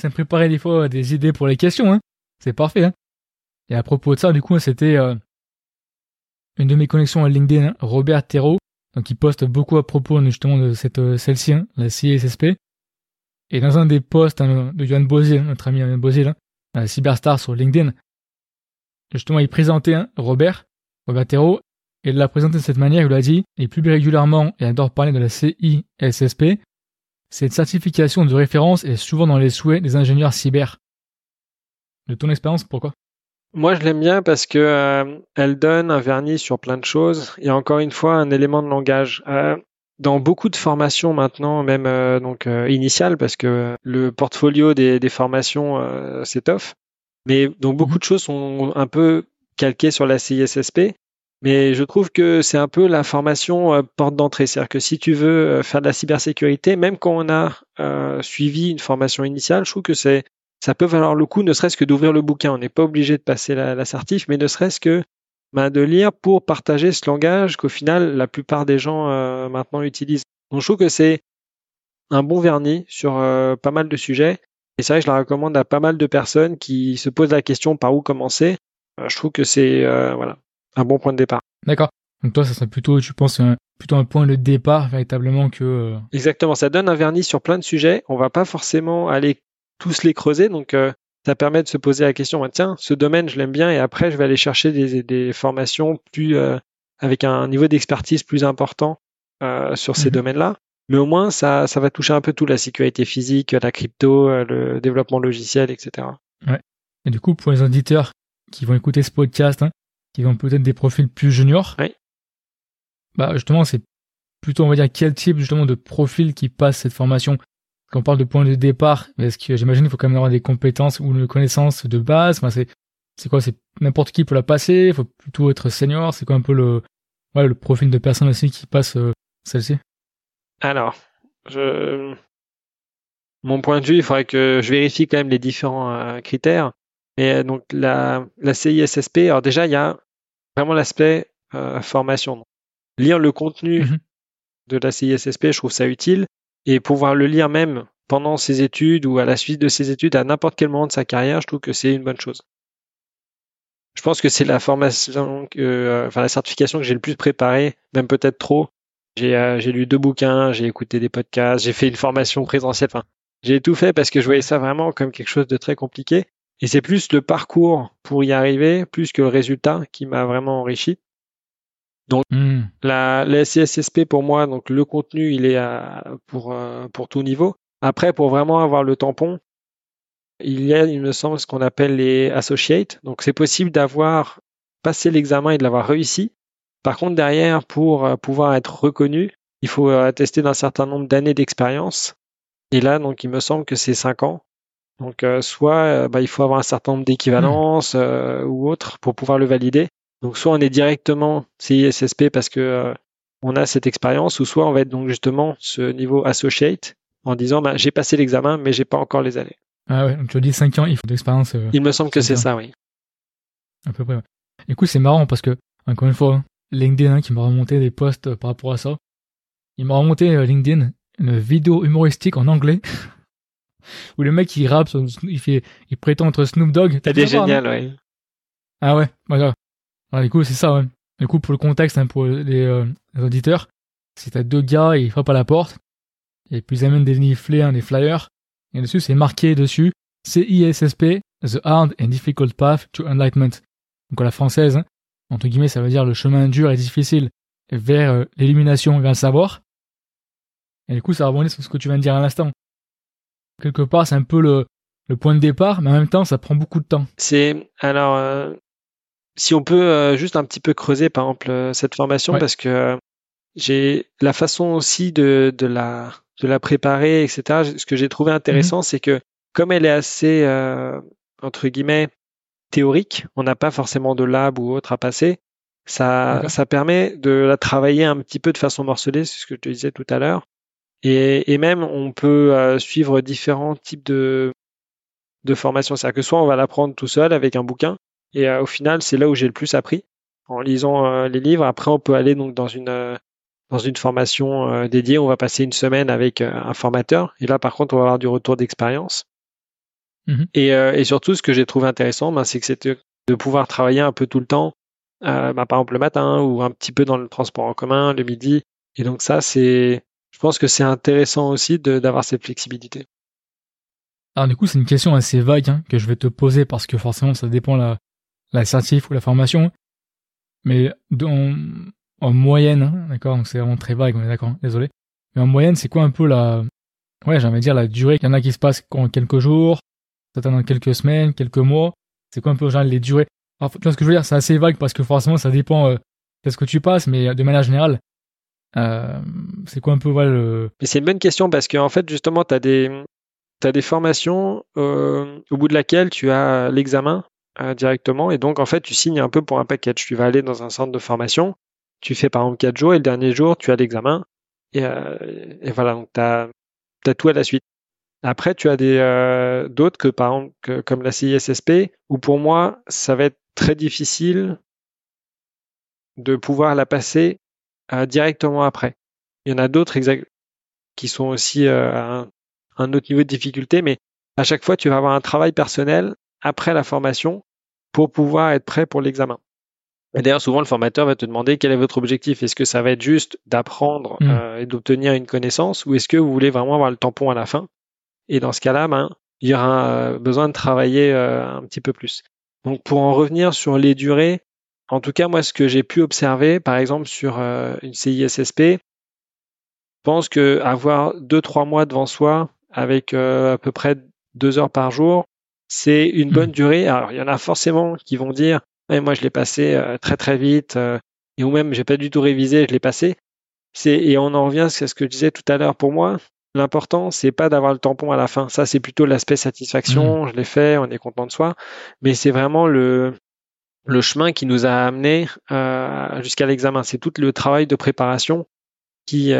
Ça me préparait des fois des idées pour les questions. Hein. C'est parfait. Hein. Et à propos de ça, du coup, c'était euh, une de mes connexions à LinkedIn, hein, Robert Terreau, donc il poste beaucoup à propos justement de cette euh, celle-ci, hein, la CSSP. Et dans un des posts de Johan Bozil, notre ami Johan Bozil, Cyberstar sur LinkedIn, justement il présentait Robert, Robert Terreau, et il l'a présenté de cette manière, il l'a dit, et plus régulièrement, et adore parler de la CISSP, cette certification de référence est souvent dans les souhaits des ingénieurs cyber. De ton expérience, pourquoi? Moi, je l'aime bien parce que euh, elle donne un vernis sur plein de choses et encore une fois un élément de langage. Euh, dans beaucoup de formations maintenant, même euh, donc initiales, parce que le portfolio des, des formations s'étoffe, mais donc beaucoup mhm. de choses sont un peu calquées sur la CISSP. Mais je trouve que c'est un peu la formation euh, porte d'entrée. C'est-à-dire que si tu veux euh, faire de la cybersécurité, même quand on a euh, suivi une formation initiale, je trouve que c'est ça peut valoir le coup, ne serait-ce que d'ouvrir le bouquin. On n'est pas obligé de passer la, la certif, mais ne serait-ce que ben, de lire pour partager ce langage qu'au final la plupart des gens maintenant utilisent. Donc je trouve que c'est un bon vernis sur pas mal de sujets. Et c'est vrai que je la recommande à pas mal de personnes qui se posent la question par où commencer. je trouve que c'est voilà un bon point de départ. D'accord. Donc toi, ça serait plutôt, tu penses, un, plutôt un point de départ véritablement que. Euh, Exactement. Ça donne un vernis sur plein de sujets. On va pas forcément aller tous les creuser. Donc euh, ça permet de se poser la question. Tiens, ce domaine, je l'aime bien, et après, je vais aller chercher des, des formations plus euh, avec un niveau d'expertise plus important sur ces mhm. domaines-là. Mais au moins, ça, ça va toucher un peu tout la sécurité physique, la crypto, le développement logiciel, etc. Ouais. Et du coup, pour les auditeurs qui vont écouter ce podcast, hein, qui ont peut-être des profils plus juniors. Oui. Bah justement, c'est plutôt on va dire quel type justement de profil qui passe cette formation? Quand on parle de point de départ, est-ce que j'imagine qu'il faut quand même avoir des compétences ou une connaissance de base? Enfin, c'est c'est quoi? C'est n'importe qui peut la passer? Il faut plutôt être senior? C'est quoi un peu le ouais, le profil de personne aussi qui passe euh, celle-ci? Alors, je mon point de vue, il faudrait que je vérifie quand même les différents euh, critères. Et euh, donc la, la CISSP, alors déjà, il y a vraiment l'aspect euh, formation. Lire le contenu mhm. de la CISSP, je trouve ça utile. Et pouvoir le lire même pendant ses études ou à la suite de ses études, à n'importe quel moment de sa carrière, je trouve que c'est une bonne chose. Je pense que c'est la formation, euh, enfin la certification que j'ai le plus préparée, même peut-être trop. J'ai euh, lu deux bouquins, j'ai écouté des podcasts, j'ai fait une formation présentielle. Enfin, j'ai tout fait parce que je voyais ça vraiment comme quelque chose de très compliqué. Et c'est plus le parcours pour y arriver, plus que le résultat qui m'a vraiment enrichi. Donc hmm. la, la CSSP pour moi, donc le contenu, il est à, pour, euh, pour tout niveau. Après, pour vraiment avoir le tampon, il y a, il me semble, ce qu'on appelle les associates. Donc c'est possible d'avoir passé l'examen et de l'avoir réussi. Par contre, derrière, pour euh, pouvoir être reconnu, il faut attester d'un certain nombre d'années d'expérience. Et là, donc, il me semble que c'est 5 ans. Donc euh, soit euh, bah, il faut avoir un certain nombre d'équivalences euh, ou autres pour pouvoir le valider. Donc soit on est directement CISSP parce que on a cette expérience, ou soit on va être donc justement ce niveau associate en disant bah, j'ai passé l'examen mais j'ai pas encore les années. Ah ouais, donc tu dis 5 ans, il faut d'expérience. il me semble que c'est ça, oui. À peu près. Ouais. Du coup, c'est marrant parce que encore une fois, LinkedIn hein, qui m'a remonté des posts par rapport à ça. Il m'a remonté LinkedIn une vidéo humoristique en anglais où le mec il rappe, il fait, il prétend être Snoop Dogg. T'as des génial, ouais. Ah ouais, voilà. du coup, c'est ça, ouais. Du coup, pour le contexte, hein, pour les, euh, les auditeurs, c'est t'as deux gars, ils frappent à la porte, et puis ils amènent des leaflets, hein, des flyers, et dessus, c'est marqué dessus, CISSP, The Hard and Difficult Path to Enlightenment. Donc, à la française, hein, entre guillemets, ça veut dire le chemin dur et difficile vers euh, l'illumination et vers le savoir. Et du coup, ça rebondit sur ce que tu viens de dire à l'instant quelque part, c'est un peu le, point de départ, mais en même temps, ça prend beaucoup de temps. C'est alors, euh, si on peut euh, juste un petit peu creuser, par exemple, euh, cette formation, parce que j'ai la façon aussi de, de la de la préparer, etc. Ce que j'ai trouvé intéressant, mhm. c'est que comme elle est assez entre guillemets théorique, on n'a pas forcément de lab ou autre à passer. Ça, ça permet de la travailler un petit peu de façon morcelée, c'est ce que je te disais tout à l'heure, et, et même, on peut euh, suivre différents types de, de formations. C'est-à-dire que soit on va l'apprendre tout seul avec un bouquin, et euh, au final, c'est là où j'ai le plus appris en lisant euh, les livres. Après, on peut aller donc dans une dans une formation dédiée. On va passer une semaine avec un formateur, et là, par contre, on va avoir du retour d'expérience. Mmh et, et, surtout, ce que j'ai trouvé intéressant, ben, c'est que c'était de pouvoir travailler un peu tout le temps, ben, par exemple le matin ou un petit peu dans le transport en commun, le midi. Et donc ça, c'est je pense que c'est intéressant aussi d'avoir cette flexibilité. Alors du coup, c'est une question assez vague hein, que je vais te poser parce que forcément, ça dépend la, la certif ou la formation. Mais en, en moyenne, hein, d'accord, donc c'est vraiment très vague, on est d'accord, désolé. Mais en moyenne, c'est quoi un peu la, ouais, j'aimerais dire la durée. Il y en a qui se passent en quelques jours, en quelques semaines, quelques mois. C'est quoi un peu les durées? Alors, tu vois ce que je veux dire? C'est assez vague parce que forcément, ça dépend euh, de ce que tu passes, mais de manière générale, euh, c'est quoi un peu voilà, le... Mais c'est une bonne question parce qu'en fait, justement, tu as des, as des formations euh, au bout de laquelle tu as l'examen directement. Et donc, en fait, tu signes un peu pour un package. Tu vas aller dans un centre de formation, tu fais par exemple 4 jours et le dernier jour, tu as l'examen. Et, voilà, donc tu as, tout à la suite. Après, tu as des d'autres que par exemple comme la CISSP, où pour moi, ça va être très difficile de pouvoir la passer directement après. Il y en a d'autres qui sont aussi à un, autre niveau de difficulté, mais à chaque fois, tu vas avoir un travail personnel après la formation pour pouvoir être prêt pour l'examen. Et d'ailleurs, souvent, le formateur va te demander quel est votre objectif. Est-ce que ça va être juste d'apprendre mmh. euh, et d'obtenir une connaissance ou est-ce que vous voulez vraiment avoir le tampon à la fin? Et dans ce cas-là, ben, il y aura euh, besoin de travailler euh, un petit peu plus. Donc, pour en revenir sur les durées, en tout cas, moi, ce que j'ai pu observer, par exemple, sur une CISSP, je pense que avoir deux, trois mois devant soi avec à peu près deux heures par jour, c'est une bonne mmh. durée. Alors, il y en a forcément qui vont dire, moi, je l'ai passé euh, très très vite, euh, et ou même j'ai pas du tout révisé, je l'ai passé. C'est et on en revient à ce que je disais tout à l'heure. Pour moi, l'important c'est pas d'avoir le tampon à la fin. Ça, c'est plutôt l'aspect satisfaction. Mmh. Je l'ai fait, on est content de soi, mais c'est vraiment le le chemin qui nous a amené euh, jusqu'à l'examen. C'est tout le travail de préparation qui,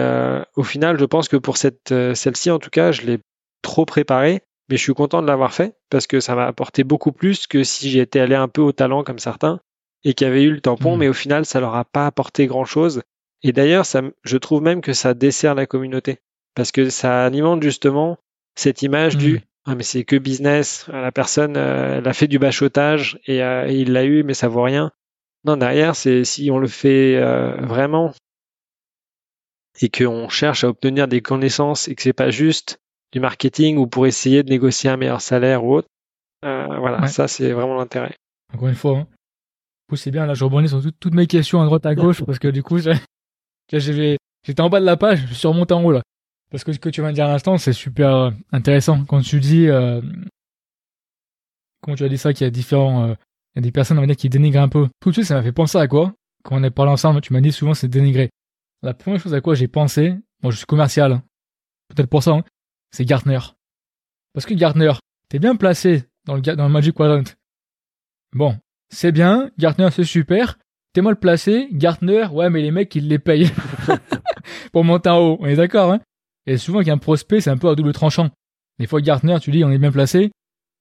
au final, je pense que pour cette celle-ci en tout cas, je l'ai trop préparé mais je suis content de l'avoir fait parce que ça m'a apporté beaucoup plus que si j'étais allé un peu au talent comme certains et qui avaient eu le tampon, mmh. mais au final, ça leur a pas apporté grand chose. Et d'ailleurs, ça, je trouve même que ça dessert la communauté parce que ça alimente justement cette image du mmh. ah mais c'est que business, la personne euh, elle a fait du bachotage et, euh, et il l'a eu mais ça vaut rien. Non derrière c'est si on le fait euh, vraiment et qu'on cherche à obtenir des connaissances et que c'est pas juste du marketing ou pour essayer de négocier un meilleur salaire ou autre. Euh, voilà, ça c'est vraiment l'intérêt. Encore une fois, hein. c'est bien, là je rebondis sur toutes mes questions à droite à gauche parce que du coup j'étais en bas de la page, je suis remonté en haut là. Parce que ce que tu viens de à l'instant, c'est super euh, intéressant. Quand tu dis, euh, quand tu as dit ça, qu'il y a différents, euh, il y a des personnes on va dire, qui dénigrent un peu. Tout de suite, ça m'a fait penser à quoi? Quand on est parlé ensemble, tu m'as dit souvent c'est dénigrer. La première chose à quoi j'ai pensé, moi je suis commercial, hein. peut-être pour ça, hein, c'est Gartner. Parce que Gartner, t'es bien placé dans le, dans le Magic Quadrant. Bon, c'est bien, Gartner c'est super, t'es mal placé, Gartner, ouais mais les mecs ils les payent pour monter en haut, on est d'accord hein? Et souvent qu'un prospect c'est un peu à double tranchant. Des fois Gartner tu dis on est bien placé,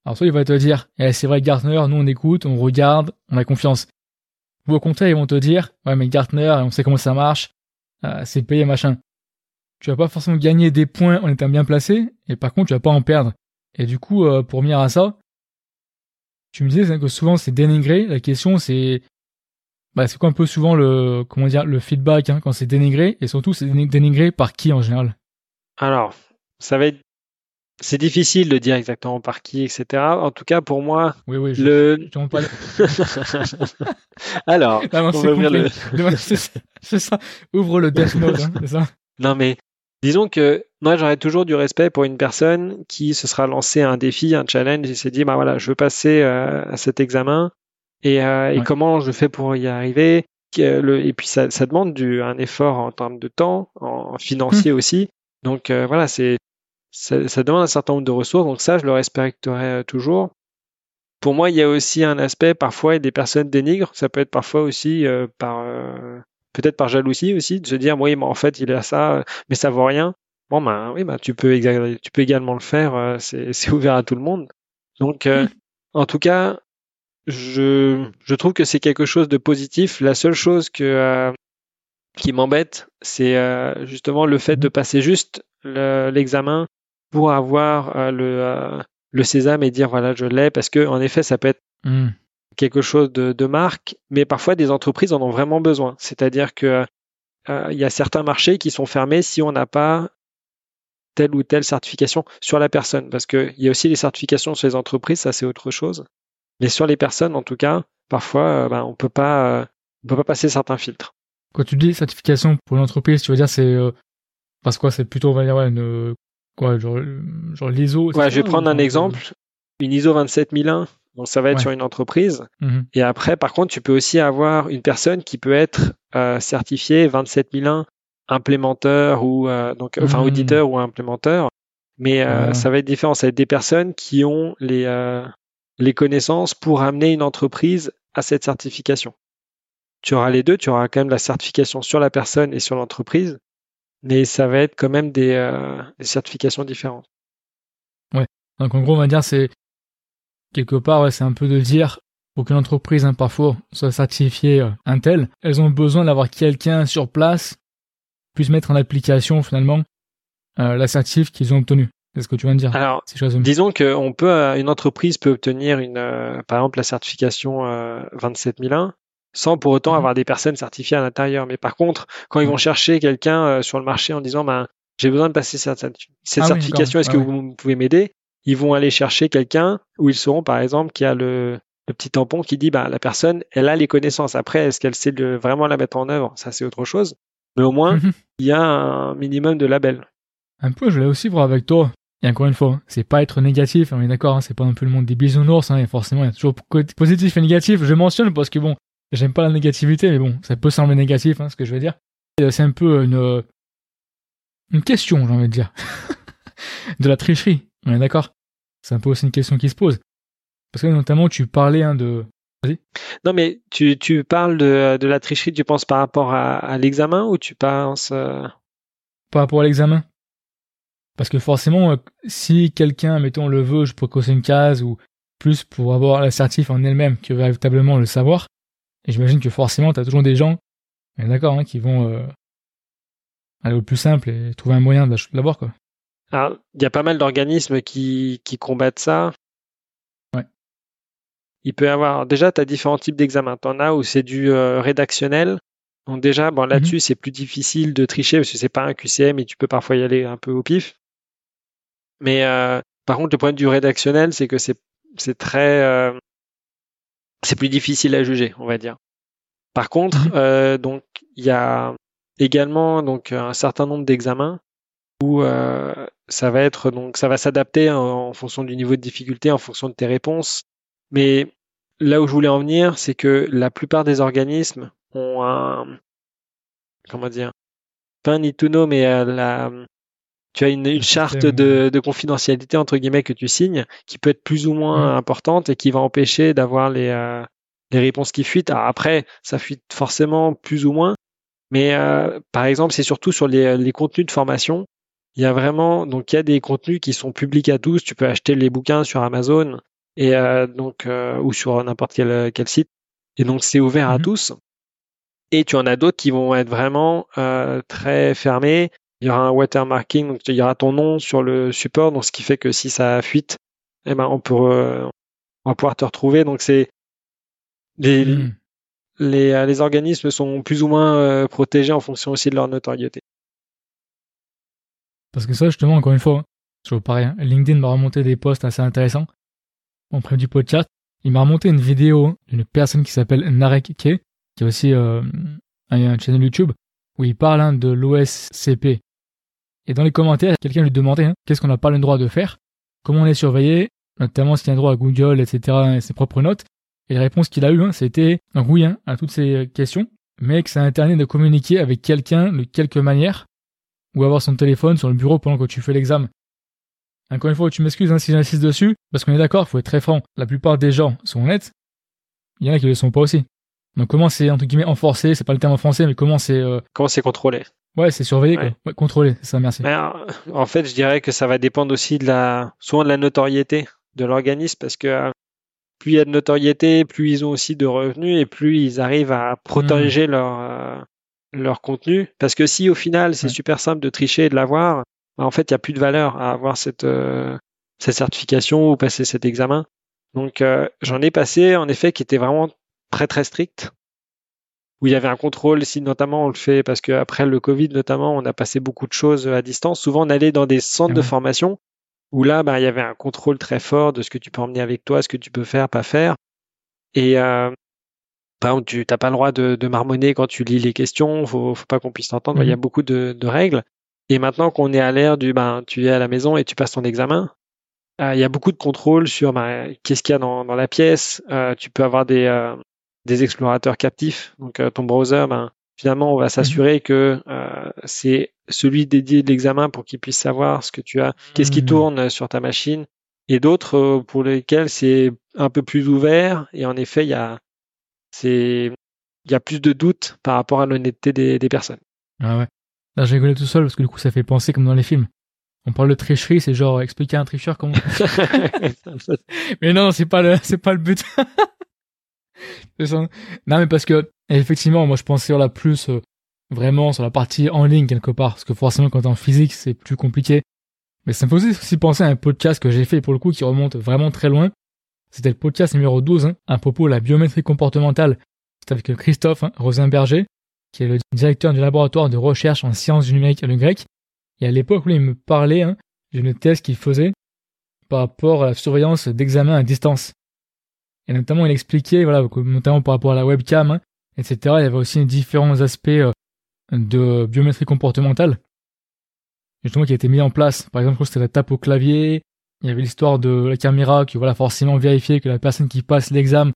alors soit il va te dire, eh, c'est vrai Gartner, nous on écoute, on regarde, on a confiance. Ou au contraire ils vont te dire, ouais mais Gartner, on sait comment ça marche, euh, c'est payé machin tu vas pas forcément gagner des points en étant bien placé, et par contre tu vas pas en perdre. Et du coup, euh, pour venir à ça, tu me disais que souvent c'est dénigré. La question c'est, bah, c'est quoi un peu souvent le, comment dire, le feedback hein, quand c'est dénigré, et surtout c'est dénigré par qui en général? Alors, ça va être, c'est difficile de dire exactement par qui, etc. En tout cas, pour moi, oui, oui, je, le. Alors, c'est ça. Ouvre le Death Note, hein, c'est ça. Non mais Disons que moi j'aurais toujours du respect pour une personne qui se sera lancé un défi, un challenge et s'est dit bah voilà je veux passer euh, à cet examen et, euh, et, comment je fais pour y arriver? Et puis ça, ça demande du, un effort en termes de temps, en financier hmm. aussi. Donc euh, voilà c'est ça, ça, demande un certain nombre de ressources donc ça je le respecterai toujours. Pour moi il y a aussi un aspect parfois des personnes dénigrent ça peut être parfois aussi par peut-être par jalousie aussi, de se dire, oui, mais en fait, il a ça, mais ça vaut rien. Bon, ben oui, ben, tu, peux tu peux également le faire, euh, c'est ouvert à tout le monde. Donc, euh, en tout cas, je, je trouve que c'est quelque chose de positif. La seule chose que, euh, qui m'embête, c'est justement le fait de passer juste l'examen pour avoir le, le sésame et dire, voilà, je l'ai, parce que en effet, ça peut être mmh quelque chose de, marque, mais parfois des entreprises en ont vraiment besoin. C'est-à-dire que euh, il y a certains marchés qui sont fermés si on n'a pas telle ou telle certification sur la personne, parce qu'il y a aussi les certifications sur les entreprises, ça c'est autre chose. Mais sur les personnes, en tout cas, parfois, euh, ben, on peut pas, euh, on peut pas passer certains filtres. Quand tu dis certification pour une entreprise, tu veux dire c'est parce quoi C'est plutôt on va dire une quoi genre, genre l'ISO. Ouais, je vais prendre un exemple. Une ISO 27001, donc ça va être sur une entreprise. Mhm. Et après, par contre, tu peux aussi avoir une personne qui peut être euh, certifiée 27001 implémenteur ou euh, donc enfin mhm. auditeur ou implémenteur. Mais euh, ça va être différent. Ça va être des personnes qui ont les les connaissances pour amener une entreprise à cette certification. Tu auras les deux, tu auras quand même la certification sur la personne et sur l'entreprise, mais ça va être quand même des, euh, certifications différentes. Ouais. Donc en gros, on va dire c'est quelque part, c'est un peu de dire pour qu'une entreprise hein, parfois soit certifiée euh, un tel, elles ont besoin d'avoir quelqu'un sur place puisse mettre en application finalement euh, la certif qu'ils ont obtenue. C'est ce que tu viens de dire. Alors, disons qu'on peut, euh, une entreprise peut obtenir une, par exemple, la certification 27001 sans pour autant mhm. avoir des personnes certifiées à l'intérieur. Mais par contre, quand ils vont chercher quelqu'un euh, sur le marché en disant ben, j'ai besoin de passer cette, cette ah certification, est-ce que ah vous pouvez m'aider? Ils vont aller chercher quelqu'un où ils sauront par exemple qui a le, le petit tampon qui dit bah la personne elle a les connaissances. Après est-ce qu'elle sait vraiment la mettre en œuvre? Ça c'est autre chose. Mais au moins il y a un minimum de labels. Un peu, je voulais aussi voir avec toi. Et encore une fois, c'est pas être négatif, on est d'accord, hein, c'est pas un peu le monde des bisounours, hein, et forcément il y a toujours positif et négatif. Je mentionne parce que bon, J'aime pas la négativité, mais bon, ça peut sembler négatif, hein, ce que je veux dire. Euh, c'est un peu une, euh, une question, j'ai envie de dire. de la tricherie, on est d'accord? C'est un peu aussi une question qui se pose. Parce que notamment, tu parlais hein, de... Vas-y. Non, mais tu, tu parles de, de la tricherie, tu penses par rapport à, à l'examen ou tu penses... Euh... Par rapport à l'examen? Parce que forcément, euh, si quelqu'un, mettons, le veut, je peux cocher une case ou plus pour avoir l'assertif en elle-même que véritablement le savoir, et j'imagine que forcément, tu as toujours des gens, d'accord, hein, qui vont euh, aller au plus simple et trouver un moyen de l'avoir, quoi. Alors, il y a pas mal d'organismes qui, qui combattent ça. Ouais. Il peut y avoir, déjà, tu as différents types d'examens. Tu en as où c'est du euh, rédactionnel. Donc déjà, bon, là-dessus, mhm. c'est plus difficile de tricher parce que c'est pas un QCM et tu peux parfois y aller un peu au pif. Mais euh, par contre, le point du rédactionnel, c'est que c'est très c'est plus difficile à juger, on va dire. Par contre, mhm. euh, donc il y a également donc un certain nombre d'examens où euh, ça va être donc ça va s'adapter en, fonction du niveau de difficulté, en fonction de tes réponses. Mais là où je voulais en venir, c'est que la plupart des organismes ont un comment dire pas un know, mais euh, la tu as une, charte de, confidentialité entre guillemets que tu signes qui peut être plus ou moins importante et qui va empêcher d'avoir les, euh, les réponses qui fuitent. après, ça fuite forcément plus ou moins, mais euh, par exemple, c'est surtout sur les, les, contenus de formation. Il y a vraiment donc il y a des contenus qui sont publics à tous. Tu peux acheter les bouquins sur Amazon et euh, donc ou sur n'importe quel, quel site. Et donc c'est ouvert à mhm. tous. Et tu en as d'autres qui vont être vraiment très fermés il y aura un watermarking, donc il y aura ton nom sur le support, donc ce qui fait que si ça fuite, eh ben on peut on va pouvoir te retrouver. Donc c'est les, hmm. les, euh, les organismes sont plus ou moins euh, protégés en fonction aussi de leur notoriété. Parce que ça, justement, encore une fois, hein, toujours pareil, hein, LinkedIn m'a remonté des posts assez intéressants. En près du podcast, il m'a remonté une vidéo d'une personne qui s'appelle Narek K, qui a aussi euh, un, channel YouTube, où il parle hein, de l'OSCP, et dans les commentaires, quelqu'un lui demandait hein, qu'est-ce qu'on n'a pas le droit de faire, comment on est surveillé, notamment s'il a un droit à Google, etc., et ses propres notes. Et la réponse qu'il a eue, hein, c'était donc oui hein, à toutes ces questions, mais que ça interdit de communiquer avec quelqu'un de quelque manière, ou avoir son téléphone sur le bureau pendant que tu fais l'examen. Encore une fois, tu m'excuses si j'insiste dessus, parce qu'on est d'accord, faut être très franc. La plupart des gens sont honnêtes, il y en a qui ne le sont pas aussi. Donc comment c'est entre guillemets enforcé, c'est pas le terme en français, mais comment c'est euh, comment c'est contrôlé? Ouais, c'est surveillé, quoi. contrôlé, c'est ça, merci. en fait, je dirais que ça va dépendre aussi de la, souvent de la notoriété de l'organisme, parce que euh, plus il y a de notoriété, plus ils ont aussi de revenus et plus ils arrivent à protéger hmm. leur euh, leur contenu. Parce que si au final c'est super simple de tricher et de l'avoir, bah, en fait il n'y a plus de valeur à avoir cette euh, cette certification ou passer cet examen. Donc j'en ai passé en effet qui était vraiment très très strict où il y avait un contrôle, si notamment on le fait parce qu'après le Covid notamment, on a passé beaucoup de choses à distance. Souvent on allait dans des centres de formation où là, bah, il y avait un contrôle très fort de ce que tu peux emmener avec toi, ce que tu peux faire, pas faire. Et euh, par exemple, tu n'as pas le droit de, de, marmonner quand tu lis les questions, faut, faut pas qu'on puisse t'entendre. Il y a mhm. beaucoup de, de, règles. Et maintenant qu'on est à l'ère du, ben, tu es à la maison et tu passes ton examen, euh, il y a beaucoup de contrôle sur ben, qu'est-ce qu'il y a dans, dans la pièce. Euh, tu peux avoir des, euh, des explorateurs captifs. Donc euh, ton browser, ben, finalement, on va s'assurer que euh, c'est celui dédié de l'examen pour qu'il puisse savoir ce que tu as, qu'est-ce qui mhm. tourne sur ta machine. et d'autres euh, pour lesquels c'est un peu plus ouvert. Et en effet, il y a, c'est, il y a plus de doutes par rapport à l'honnêteté des, des personnes. Ah ouais. Là, j'ai rigolé tout seul parce que du coup, ça fait penser comme dans les films. On parle de tricherie, c'est genre expliquer à un tricheur comment. mais non, c'est pas le, c'est pas le but. non, mais parce que effectivement, moi, je pensais la plus euh, vraiment sur la partie en ligne quelque part, parce que forcément, quand en physique, c'est plus compliqué. Mais ça me faisait aussi penser à un podcast que j'ai fait pour le coup qui remonte vraiment très loin. C'était le podcast numéro 12, hein, à propos de la biométrie comportementale. C'était avec Christophe hein, Rosenberger, qui est le directeur du laboratoire de recherche en sciences du numérique et le grec. Et à l'époque, il me parlait hein, d'une thèse qu'il faisait par rapport à la surveillance d'examen à distance. Et notamment, il expliquait, voilà, notamment par rapport à la webcam, hein, etc. Il y avait aussi différents aspects euh, de biométrie comportementale, justement qui a été mis en place. Par exemple, c'était la tape au clavier. Il y avait l'histoire de la caméra qui, voilà, forcément vérifier que la personne qui passe l'examen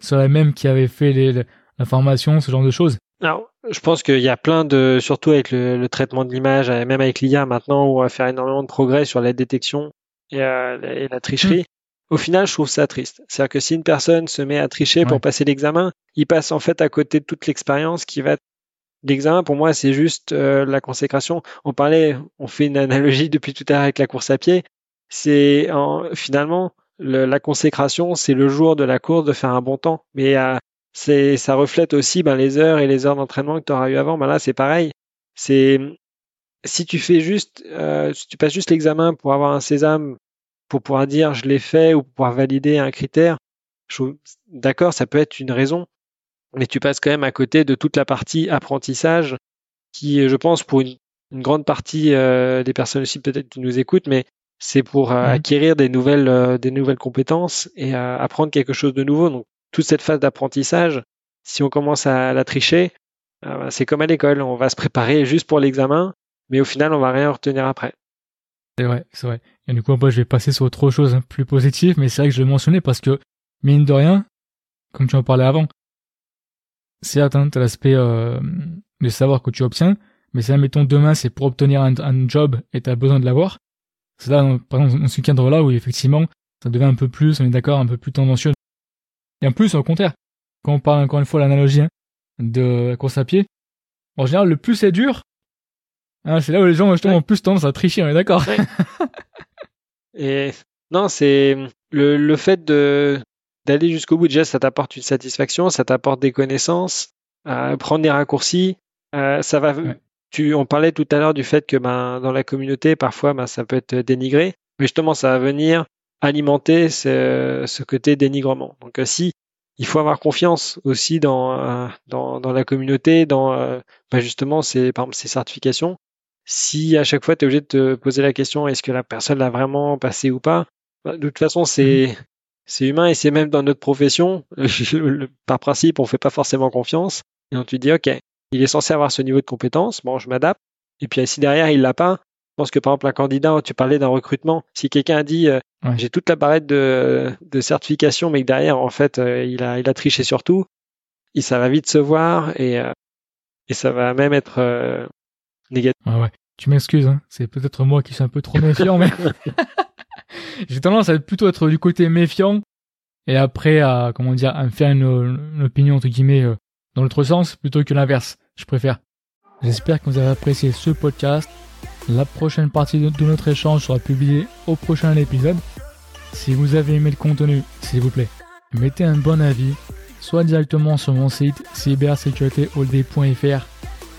soit la même qui avait fait les, la formation, ce genre de choses. Alors, je pense qu'il y a plein de, surtout avec le, traitement de l'image, même avec l'IA maintenant, où on va faire énormément de progrès sur la détection et, euh, la tricherie. Au final, je trouve ça triste. C'est-à-dire que si une personne se met à tricher pour passer l'examen, il passe en fait à côté de toute l'expérience qui va L'examen, pour moi, c'est juste euh, la consécration. On parlait, on fait une analogie depuis tout à l'heure avec la course à pied. C'est finalement la consécration, c'est le jour de la course de faire un bon temps. Mais euh, c'est ça reflète aussi ben, les heures et les heures d'entraînement que tu auras eu avant. Ben là, c'est pareil. C'est si tu fais juste, euh, si tu passes juste l'examen pour avoir un sésame, pour pouvoir dire je l'ai fait ou pour pouvoir valider un critère, d'accord, ça peut être une raison mais tu passes quand même à côté de toute la partie apprentissage qui, je pense, pour une, grande partie euh, des personnes aussi peut-être qui nous écoutent, mais c'est pour euh, acquérir des nouvelles, euh, des nouvelles compétences et apprendre quelque chose de nouveau. Donc, toute cette phase d'apprentissage, si on commence à la tricher, c'est comme à l'école, on va se préparer juste pour l'examen, mais au final, on va rien retenir après. C'est vrai, c'est vrai. Et du coup, moi, je vais passer sur autre chose hein, plus positive, mais c'est vrai que je le mentionnais parce que, mine de rien, comme tu en parlais avant, certes, hein, tu as l'aspect euh, de savoir que tu obtiens, mais si, admettons, demain, c'est pour obtenir un, job et tu as besoin de l'avoir, c'est là, par exemple, dans ce cadre-là où, effectivement, ça devient un peu plus, on est d'accord, un peu plus tendancieux. Et en plus, au contraire, quand on parle encore une fois l'analogie hein, de la course à pied, en général, le plus c'est dur, hein, c'est là où les gens justement ont plus tendance à tricher, on est d'accord. et non, c'est le, le fait de d'aller jusqu'au bout. Déjà, ça t'apporte une satisfaction, ça t'apporte des connaissances, euh, prendre des raccourcis. Euh, ça va. Tu, on parlait tout à l'heure du fait que ben, dans la communauté, parfois, ben, ça peut être dénigré. Mais justement, ça va venir alimenter ce, ce côté dénigrement. Donc, euh, si il faut avoir confiance aussi dans, dans, dans, la communauté, dans ben, justement ces, par exemple, ces certifications. Si à chaque fois tu es obligé de te poser la question est-ce que la personne l'a vraiment passé ou pas, ben, de toute façon c'est mmh c'est humain et c'est même dans notre profession. Par principe, on fait pas forcément confiance. Et on te dit, OK, il est censé avoir ce niveau de compétence. Bon, je m'adapte. Et puis, si derrière, il l'a pas, je pense que par exemple, un candidat, tu parlais d'un recrutement. Si quelqu'un a dit, euh, j'ai toute la barrette de, de, certification, mais que derrière, en fait, euh, il, a, il a triché sur tout, et ça va vite se voir et, euh, et ça va même être négatif. Ah ouais. Tu m'excuses, hein. c'est peut-être moi qui suis un peu trop méfiant, mais j'ai tendance à plutôt être du côté méfiant et après à comment dire à me faire une, opinion entre guillemets euh, dans l'autre sens plutôt que l'inverse. Je préfère. J'espère que vous avez apprécié ce podcast. La prochaine partie de, notre échange sera publiée au prochain épisode. Si vous avez aimé le contenu, s'il vous plaît, mettez un bon avis, soit directement sur mon site cybersécuritéhold.fr